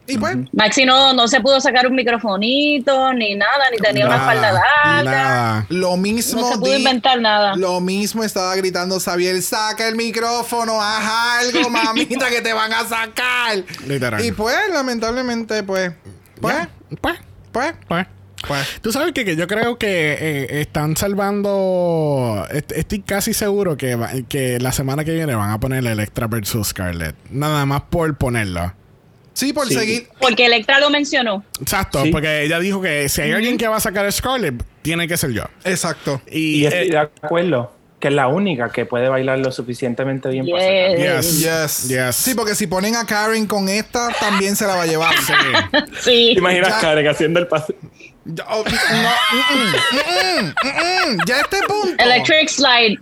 S2: Y pues,
S5: Maxi no, no se pudo sacar un microfonito, ni nada, ni tenía una espalda larga.
S1: Nada.
S2: lo mismo.
S5: No se pudo
S2: di-
S5: inventar nada.
S2: Lo mismo estaba gritando Xavier, saca el micrófono, haz algo, mamita, que te van a sacar.
S1: Literal.
S2: Y pues, lamentablemente, pues, pues.
S1: Pues,
S2: pues,
S1: pues.
S2: pues.
S1: Tú sabes que, que yo creo que eh, están salvando. est- Estoy casi seguro que, va- que la semana que viene van a poner Electra versus Scarlett. Nada más por ponerlo.
S2: Sí, por
S3: Sí.
S2: seguir.
S5: Porque Electra lo mencionó.
S1: Exacto,
S3: Sí.
S1: porque ella dijo que si hay alguien que va a sacar a Scarlett, tiene que ser yo.
S2: Exacto.
S1: Y,
S3: Y estoy
S1: eh,
S3: de acuerdo que es la única que puede bailar lo suficientemente bien para sacar.
S1: yes,
S2: Yes.
S1: yes.
S2: Sí, porque si ponen a Karen con esta, también se la va a llevar.
S1: Sí.
S5: Sí.
S3: ¿Te imaginas
S2: Ya.
S3: Karen haciendo el pase?
S2: Ya, oh, no, mm, mm, mm, mm, mm. ya a este punto.
S5: Electric Slide.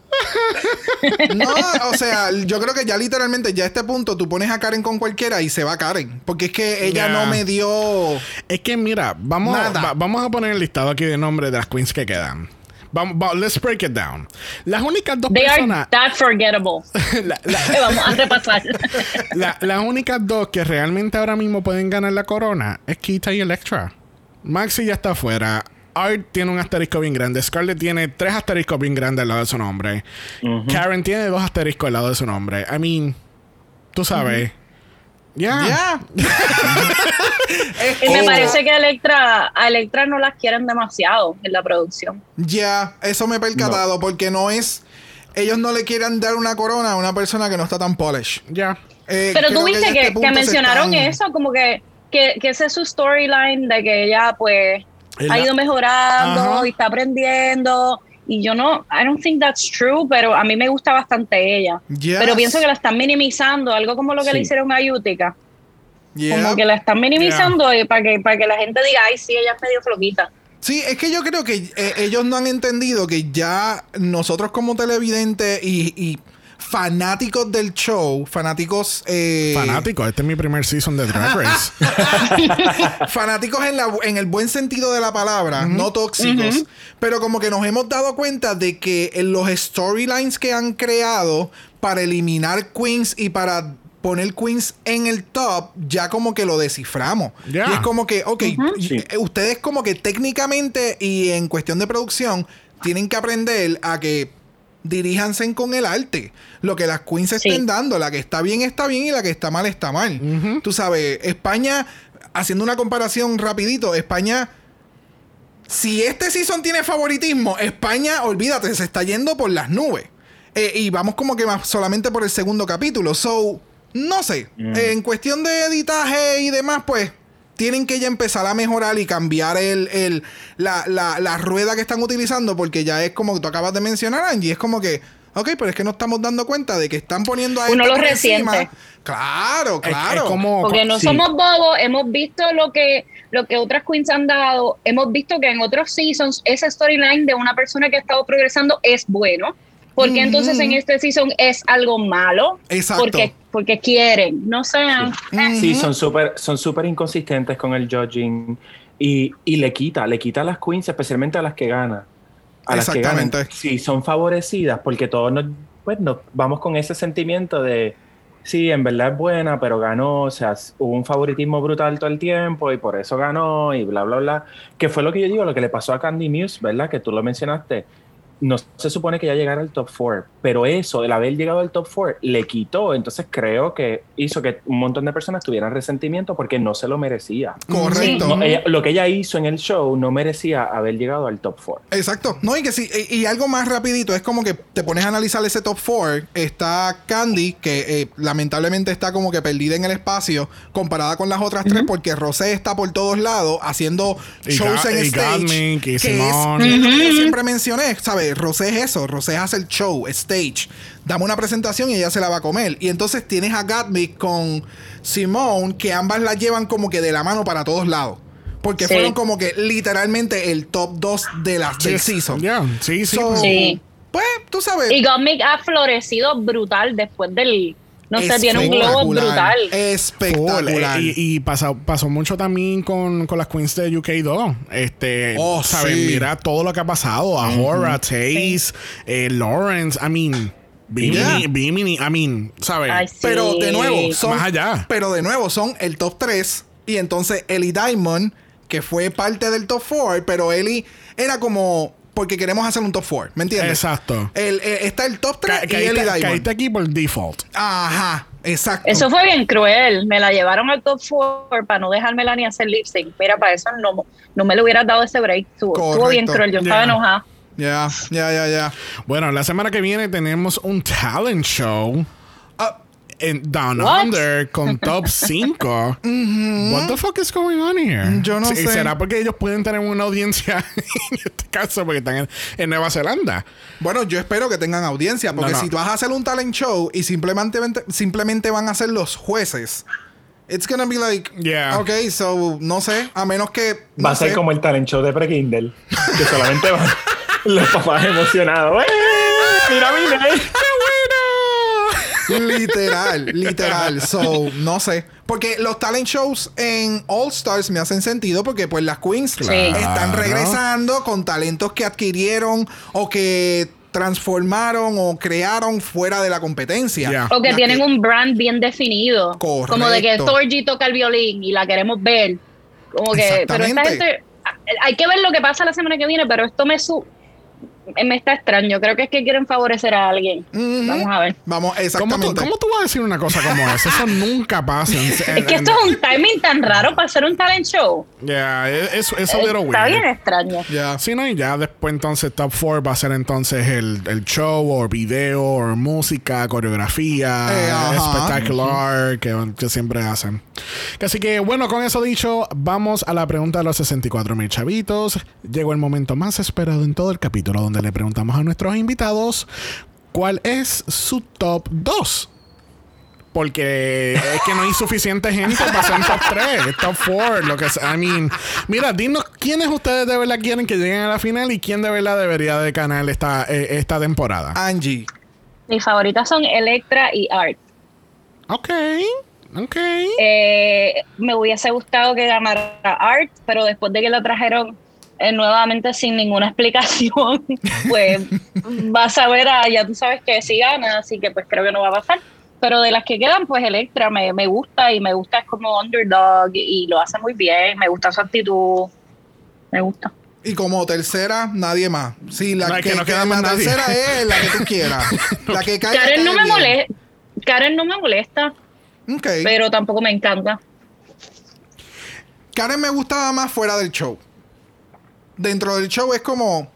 S2: No, o sea, yo creo que ya literalmente, ya a este punto, tú pones a Karen con cualquiera y se va Karen. Porque es que ella no me dio.
S1: Es que mira, vamos, va- vamos a poner el listado aquí de nombres de las queens que quedan. Vamos, va- let's break it down. Las únicas dos
S5: They are
S1: personas.
S5: that forgettable.
S1: la- la-
S5: Que vamos a repasar.
S1: La- las únicas dos que realmente ahora mismo pueden ganar la corona es Kita y Electra. Maxi ya está afuera. Art tiene un asterisco bien grande. Scarlett tiene tres asteriscos bien grandes al lado de su nombre. Karen tiene dos asteriscos al lado de su nombre. I mean, tú sabes. Ya.
S2: Ya.
S5: Y me
S2: como-
S5: parece que a Electra, a Electra no las quieren demasiado en la producción.
S2: Ya, eso me he percatado porque no es. Ellos no le quieren dar una corona a una persona que no está tan polish.
S1: Ya.
S2: Eh,
S5: Pero tú viste que,
S2: este
S5: que mencionaron
S2: están-
S5: eso, como que, que, que ese es su storyline de que ella pues
S1: Es la-
S5: ha ido mejorando
S1: Ajá.
S5: y está aprendiendo. Y yo no, I don't think that's true, pero a mí me gusta bastante ella.
S2: Yes.
S5: Pero pienso que la están minimizando, algo como lo que le
S3: Sí.
S5: hicieron a Utica.
S2: Yeah.
S5: Como que la están minimizando y para que, para que la gente diga, ay, sí, ella es medio floquita.
S2: Sí, es que yo creo que eh, ellos no han entendido que ya nosotros como televidentes y, y fanáticos del show, fanáticos. eh,
S1: Fanático, este es mi primer season de Drag Race.
S2: fanáticos en, la- en el buen sentido de la palabra, no tóxicos, pero como que nos hemos dado cuenta de que en los storylines que han creado para eliminar queens y para poner queens en el top, ya como que lo desciframos.
S1: Ya.
S2: Y es como que, ok, eh, ustedes como que técnicamente y en cuestión de producción tienen que aprender a que diríjanse con el arte. Lo que las queens
S5: Sí.
S2: estén dando, la que está bien está bien y la que está mal está mal. Tú sabes, España, haciendo una comparación rapidito, España, si este season tiene favoritismo, España, olvídate, se está yendo por las nubes. Eh, y vamos como que más solamente por el segundo capítulo. So, no sé. En cuestión de editaje y demás, pues tienen que ya empezar a mejorar y cambiar el, el- la, la- la rueda que están utilizando porque ya es como tú acabas de mencionar, Angie. Es como que, ok, pero es que no estamos dando cuenta de que están poniendo a
S5: Uno lo resiente.
S2: Claro, claro.
S1: Es, como.
S5: Porque no
S3: Sí.
S5: somos bobos, hemos visto lo que, lo que otras queens han dado, hemos visto que en otros seasons ese storyline de una persona que ha estado progresando es bueno. Porque entonces en este season es algo malo.
S2: Exacto.
S5: Porque, porque quieren. No sean.
S3: Sí, son súper son súper inconsistentes con el judging y, y le quita, le quita a las queens, especialmente a las que ganan. A las que ganan.
S2: Exactamente.
S3: Sí, son favorecidas porque todos nos, pues, nos vamos con ese sentimiento de, sí, en verdad es buena, pero ganó, o sea, hubo un favoritismo brutal todo el tiempo y por eso ganó y bla, bla, bla. Que fue lo que yo digo, lo que le pasó a Candy Muse, ¿verdad? Que tú lo mencionaste. No se supone que ya llegara al top 4, pero eso, el haber llegado al top 4, le quitó. Entonces creo que hizo que un montón de personas tuvieran resentimiento porque no se lo merecía.
S2: Correcto.
S3: No, ella- lo que ella hizo en el show no merecía haber llegado al top 4.
S2: Exacto. No, y que sí, y, y algo más rapidito, es como que te pones a analizar ese top 4. Está Candy, que eh, lamentablemente está como que perdida en el espacio comparada con las otras tres, porque Rosé está por todos lados haciendo
S1: Y
S2: shows en
S1: y
S2: stage.
S1: Y
S2: que es
S1: Simone.
S2: lo que yo siempre mencioné, ¿sabes? Rosé es eso, Rosé hace el show, stage. Dame una presentación y ella se la va a comer. Y entonces tienes a Gatmic con Simone, que ambas la llevan como que de la mano para todos lados. Porque
S5: Sí.
S2: fueron como que literalmente el top 2 de las del season.
S1: Ya, sí, sí.
S2: So,
S1: pues.
S5: Sí.
S2: Pues, tú sabes.
S5: Y Gottmik ha florecido brutal después del. No sé, tiene un globo brutal.
S2: Espectacular.
S1: Eh, y, y pasó, pasó mucho también con, con las queens de UK2. Este,
S2: Oh,
S1: ¿sabes?
S2: sí.
S1: Mira todo lo que ha pasado. A Hora, Taze, eh, Lawrence, I mean, Bimini,
S2: Yeah.
S1: Bimini, I mean, ¿sabes?
S5: Ay, sí.
S2: Pero de nuevo, son,
S1: Más allá.
S2: Pero de nuevo, son el top 3. Y entonces Ellie Diamond, que fue parte del top 4, pero Ellie era como. Porque queremos hacer un top 4, ¿me entiendes?
S1: Exacto.
S2: El, eh, está el top 3
S1: Ca-
S2: y
S1: caíste,
S2: Ellie Diamond.
S1: caíste aquí por default.
S2: Ajá, exacto.
S5: Eso fue bien cruel. Me la llevaron al top 4 para no dejármela ni hacer lip sync. Mira, para eso no, no me le hubiera dado ese break. Estuvo, estuvo bien cruel. Yo
S1: Ya.
S5: estaba enojada.
S2: Ya, ya, ya, ya.
S1: Bueno, la semana que viene tenemos un talent show. En Down
S5: What?
S1: Under con top 5. What the fuck is going on here?
S2: Yo no
S1: Sí,
S2: sé.
S1: ¿Será porque ellos pueden tener una audiencia en este caso porque están en, en Nueva Zelanda?
S2: Bueno, yo espero que tengan audiencia, porque
S1: No, no.
S2: si tú vas a hacer un talent show y simplemente, simplemente van a ser los jueces, it's gonna be like,
S1: Yeah.
S2: ok, so, no sé, a menos que.
S3: Va
S2: no
S3: a ser
S2: sé.
S3: como el talent show de Pre-Kindle, que solamente van los papás emocionados. ¡Eh! ¡Mira, mira!
S2: Literal, literal. So, no sé. Porque los talent shows en All Stars me hacen sentido porque pues las queens están
S1: Claro.
S2: regresando con talentos que adquirieron o que transformaron o crearon fuera de la competencia.
S5: O que tienen un brand bien definido.
S2: Correcto.
S5: Como de que Thorgy toca el violín y la queremos ver. Como que, pero esta gente, hay que ver lo que pasa la semana que viene, pero esto me su me está extraño. Creo que es que quieren favorecer a alguien.
S2: Ujú.
S5: Vamos a ver.
S2: Vamos,
S1: ¿Cómo tú,
S2: exactamente.
S1: cómo tú vas a decir una cosa como esa? Eso nunca pasa. en-
S5: Es
S1: en-
S5: que esto es un timing tan raro para hacer un talent show.
S1: Yeah, es, es little
S5: Está
S1: weird.
S5: bien extraño.
S2: Ya.
S1: Sí, no, y ya después entonces Top 4 va a ser entonces el, el show o video o música, coreografía,
S2: Eh,
S1: espectacular que, que siempre hacen. Así que bueno, con eso dicho, vamos a la pregunta de los 64 mil chavitos. Llegó el momento más esperado en todo el capítulo donde le preguntamos a nuestros invitados cuál es su top 2. Porque es que no hay suficiente gente para hacer un top 3, top 4, lo que sea. I mean, mira, dinos quiénes ustedes de verdad quieren que lleguen a la final y quién de verdad debería de ganar esta, eh, esta temporada.
S2: Angie.
S5: Mis favoritas son Electra y Art.
S1: Ok. Ok.
S5: Eh, me hubiese gustado que ganara Art, pero después de que la trajeron eh, nuevamente sin ninguna explicación, pues vas a ver, a, ya tú sabes que sí gana, así que pues creo que no va a pasar. Pero de las que quedan, pues Electra me, me gusta y me gusta es como underdog y lo hace muy bien, me gusta su actitud, me gusta.
S2: Y como tercera, nadie más. Sí, la
S1: No,
S2: que,
S1: que no
S2: que
S1: queda
S2: la
S1: más nadie.
S2: tercera es la que tú quieras. la que caiga.
S5: Karen no me molesta, Karen no me molesta, pero tampoco me encanta.
S2: Karen me gustaba más fuera del show. Dentro del show es como.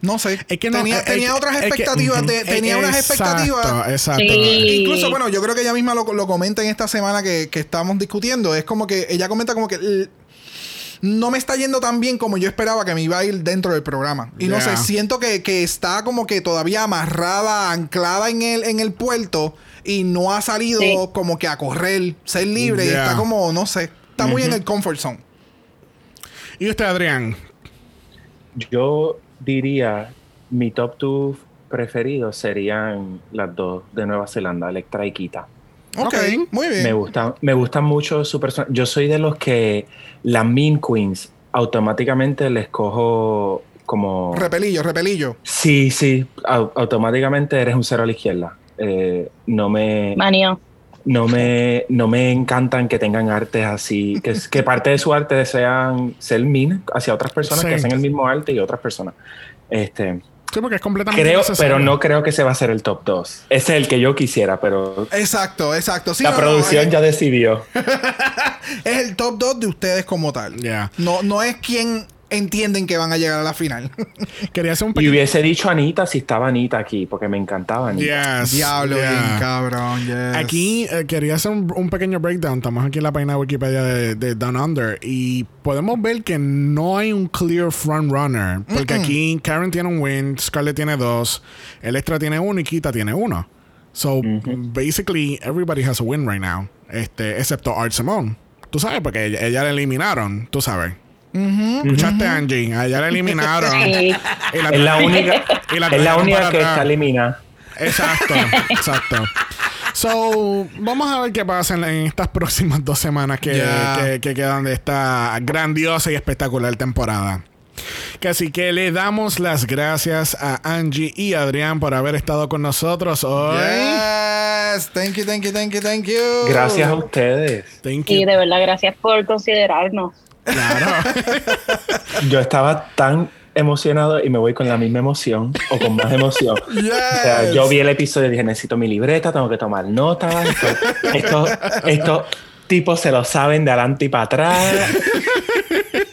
S2: No sé.
S1: Es que no,
S2: tenía
S1: es
S2: tenía
S1: que-
S2: otras
S1: es que-
S2: expectativas. de-
S1: es-
S2: tenía unas
S1: exacto,
S2: expectativas.
S1: Exacto.
S5: Sí.
S2: Incluso, bueno, yo creo que ella misma lo, lo comenta en esta semana que, que estamos discutiendo. Es como que ella comenta como que no me está yendo tan bien como yo esperaba que me iba a ir dentro del programa. Y no sé, siento que, que está como que todavía amarrada, anclada en el, en el puerto y no ha salido
S5: Sí.
S2: como que a correr, ser libre. Y está como, no sé, está muy en el comfort zone.
S1: ¿Y usted, Adrián?
S3: Yo diría, mi top 2 preferidos serían las dos de Nueva Zelanda, Electra y Kita.
S2: Ok, muy bien.
S3: Me gustan, me gustan mucho su persona. Yo soy de los que las Mean Queens automáticamente les cojo como...
S2: Repelillo, repelillo.
S3: Sí, sí, au- automáticamente eres un cero a la izquierda. Eh, no me...
S5: Manio.
S3: No me, no me encantan que tengan artes así, que, que parte de su arte desean ser mean hacia otras personas
S1: Sí.
S3: que hacen el mismo arte y otras personas. Este,
S1: Sí, porque es completamente
S3: creo,
S1: necesario.
S3: pero no creo que se va a ser el top 2. Ese es el que yo quisiera, pero
S2: Exacto, exacto. Sí,
S3: la
S2: no, no,
S3: producción
S2: es,
S3: ya decidió.
S2: es el top 2 de ustedes como tal.
S1: Ya.
S2: No, no es quien entienden que van a llegar a la final.
S1: Quería hacer un
S3: Y hubiese dicho Anita si estaba Anita aquí, porque me encantaba Anita.
S1: Yes,
S2: Diablo,
S1: yeah.
S2: bien cabrón. yes.
S1: Aquí eh, quería hacer un, un pequeño breakdown. Estamos aquí en la página de Wikipedia de, de Down Under y podemos ver que no hay un clear front runner. Porque aquí Karen tiene un win, Scarlett tiene dos, Electra tiene uno y Kita tiene uno. So basically everybody has a win right now. Este, excepto Art Simone. Tú sabes, porque ella, ella la eliminaron, tú sabes. ¿Escuchaste, Angie? A ella la eliminaron.
S5: Sí.
S1: Y la
S3: Es la única,
S1: y la
S3: es la única que está eliminada.
S1: Exacto, exacto. So, vamos a ver qué pasa en, en estas próximas dos semanas que, que- que quedan de esta grandiosa y espectacular temporada. Que así que le damos las gracias a Angie y Adrián por haber estado con nosotros hoy.
S2: Yes. Thank you, thank you, thank you, thank you.
S3: Gracias a ustedes.
S1: Thank
S5: Y
S1: you.
S5: de verdad, gracias por considerarnos.
S1: Claro.
S3: Yo estaba tan emocionado y me voy con la misma emoción o con más emoción.
S2: Yes.
S3: O sea, yo vi el episodio y dije, necesito mi libreta, tengo que tomar notas. Esto- Estos estos tipos se lo saben de adelante y para atrás.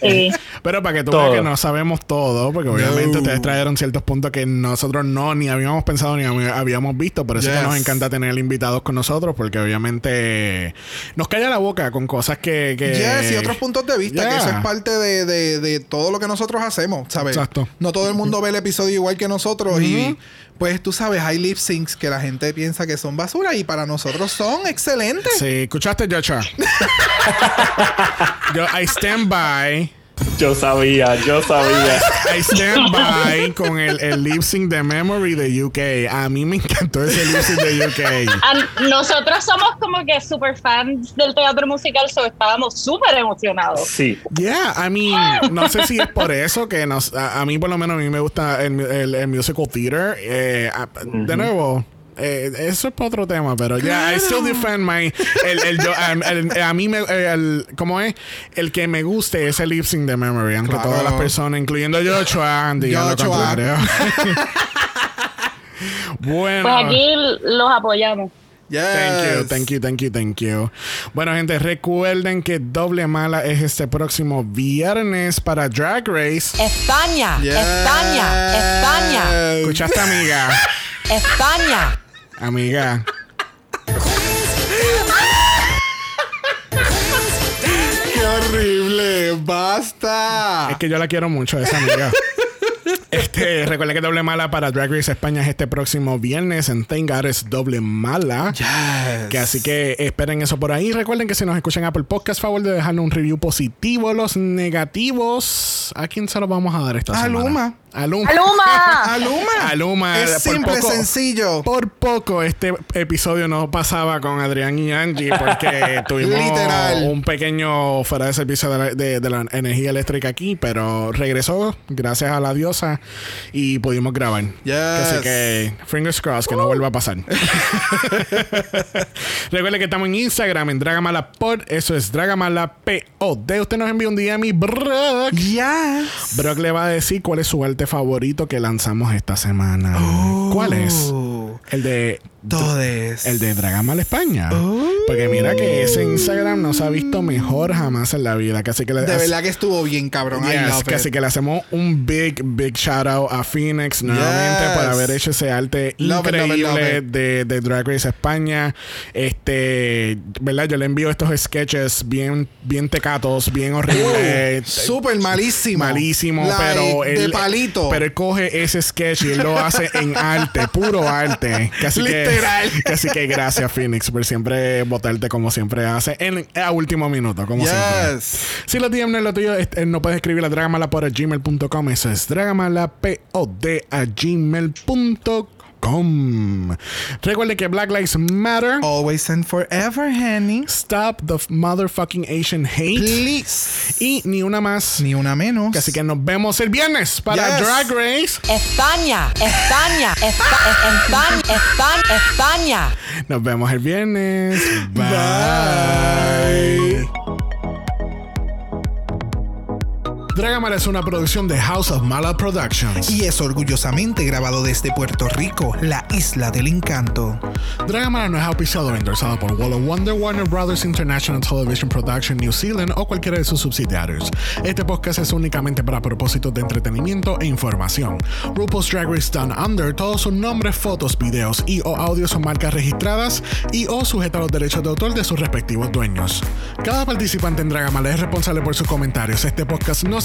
S5: Sí.
S1: Pero para que tú
S3: Todo.
S1: veas que no sabemos todo, porque obviamente ustedes trajeron ciertos puntos que nosotros no ni habíamos pensado ni hab- habíamos visto. Por eso es que nos encanta tener invitados con nosotros, porque obviamente nos calla la boca con cosas que. que
S2: Yes, y otros puntos de vista, que eso es parte de, de- de todo lo que nosotros hacemos, ¿sabes?
S1: Exacto.
S2: No todo el mundo ve el episodio igual que nosotros y pues tú sabes, hay lip syncs que la gente piensa que son basura y para nosotros son excelentes.
S1: Sí, escuchaste, Joshua. Yo, I stand by.
S3: Yo sabía, yo sabía.
S1: I stand by con el, el lip sync de Memory de UK. A mí me encantó ese lip sync de UK.
S5: Ah, Nosotros somos como que super fans del teatro musical, so estábamos súper emocionados.
S3: Sí.
S1: Yeah, I mean, no sé si es por eso que nos, a, a mí por lo menos a mí me gusta el, el- el musical theater. Eh, a- De nuevo, eh, eso es para otro tema, pero ya, I still defend my, el, el, yo- am- el- a mí me, el, ¿cómo es? El que me guste es el lip sync de Memory, aunque
S2: Claro.
S1: todas las personas, incluyendo Joshua, lo
S2: Joshua.
S1: contrario. bueno.
S5: Pues aquí los apoyamos.
S2: Yes.
S1: Thank you, thank you, thank you, thank you. Bueno, gente, recuerden que Doble Mala es este próximo viernes para Drag Race.
S6: España,
S2: Yes.
S6: España, España,
S1: ¿Escuchaste, amiga?
S6: España.
S1: Amiga.
S2: ¡Qué horrible! ¡Basta!
S1: Es que yo la quiero mucho, esa amiga. Este, recuerden que Doble Mala para Drag Race España es este próximo viernes en Tengar es Doble Mala.
S2: Yes.
S1: Que así que esperen eso por ahí. Recuerden que si nos escuchan Apple Podcast, favor de dejarnos un review positivo. Los negativos, ¿a quién se los vamos a dar esta
S2: A
S1: semana?
S2: Luma.
S1: A Luma.
S5: ¡Aluma!
S2: Aluma.
S1: Aluma.
S2: Es
S1: por
S2: simple,
S1: poco-
S2: sencillo.
S1: Por poco este episodio no pasaba con Adrián y Angie porque tuvimos
S2: Literal.
S1: un pequeño fuera de servicio de la, de- de la energía eléctrica aquí, pero regresó gracias a la diosa y pudimos grabar.
S2: Yes.
S1: Así que fingers crossed que no vuelva a pasar. Recuerden que estamos en Instagram en Dragamalapod, eso es Dragamalapod. Usted nos envía un DM y Brock.
S2: Yes.
S1: Brock le va a decir cuál es su arte favorito que lanzamos esta semana. ¿Cuál es?
S2: Oh.
S1: El de
S2: Todes.
S1: el de Dragamal España. Porque mira que ese Instagram no se ha visto mejor jamás en la vida. Casi que le
S2: De verdad que estuvo bien, cabrón.
S1: Yes, casi
S2: it.
S1: que le hacemos un big, big shout out a Phoenix nuevamente
S2: Yes.
S1: por haber hecho ese arte
S2: Love it, love it,
S1: increíble
S2: love.
S1: De, de Drag Race España. Este, ¿verdad? Yo le envío estos sketches bien, bien tecatos, bien horribles.
S2: Súper malísimo.
S1: Malísimo,
S2: Like,
S1: pero él,
S2: De palito.
S1: Pero él coge ese sketch y él lo hace en arte, puro arte. Casi
S2: Literal.
S1: Que, casi que gracias, Phoenix, por siempre votarte como siempre hace en a último minuto, como siempre.
S2: yes.
S1: Si los DM no es lo tuyo, este, no puedes escribir a dragamala.gmail.com. Eso es dragamalapod a gmail.com. Recuerde que Black Lives Matter.
S2: Always and forever, honey.
S1: Stop the motherfucking Asian hate.
S2: Please.
S1: Y ni una más.
S2: Ni una menos.
S1: Así que nos vemos el viernes para
S2: Yes.
S1: Drag Race.
S6: España, España, Espa- España, España, España.
S1: Nos vemos el viernes. Bye. Dragamala es una producción de House of Mala Productions.
S2: Y es orgullosamente grabado desde Puerto Rico, la isla del encanto.
S1: Dragamala no es auspiciado o endorsado por Wall of Wonder, Warner Brothers International Television Production New Zealand o cualquiera de sus subsidiarios. Este podcast es únicamente para propósitos de entretenimiento e información. RuPaul's Drag Race Down Under, todos sus nombres, fotos, videos y o audios son marcas registradas y o sujetas a los derechos de autor de sus respectivos dueños. Cada participante en Dragamala es responsable por sus comentarios. Este podcast no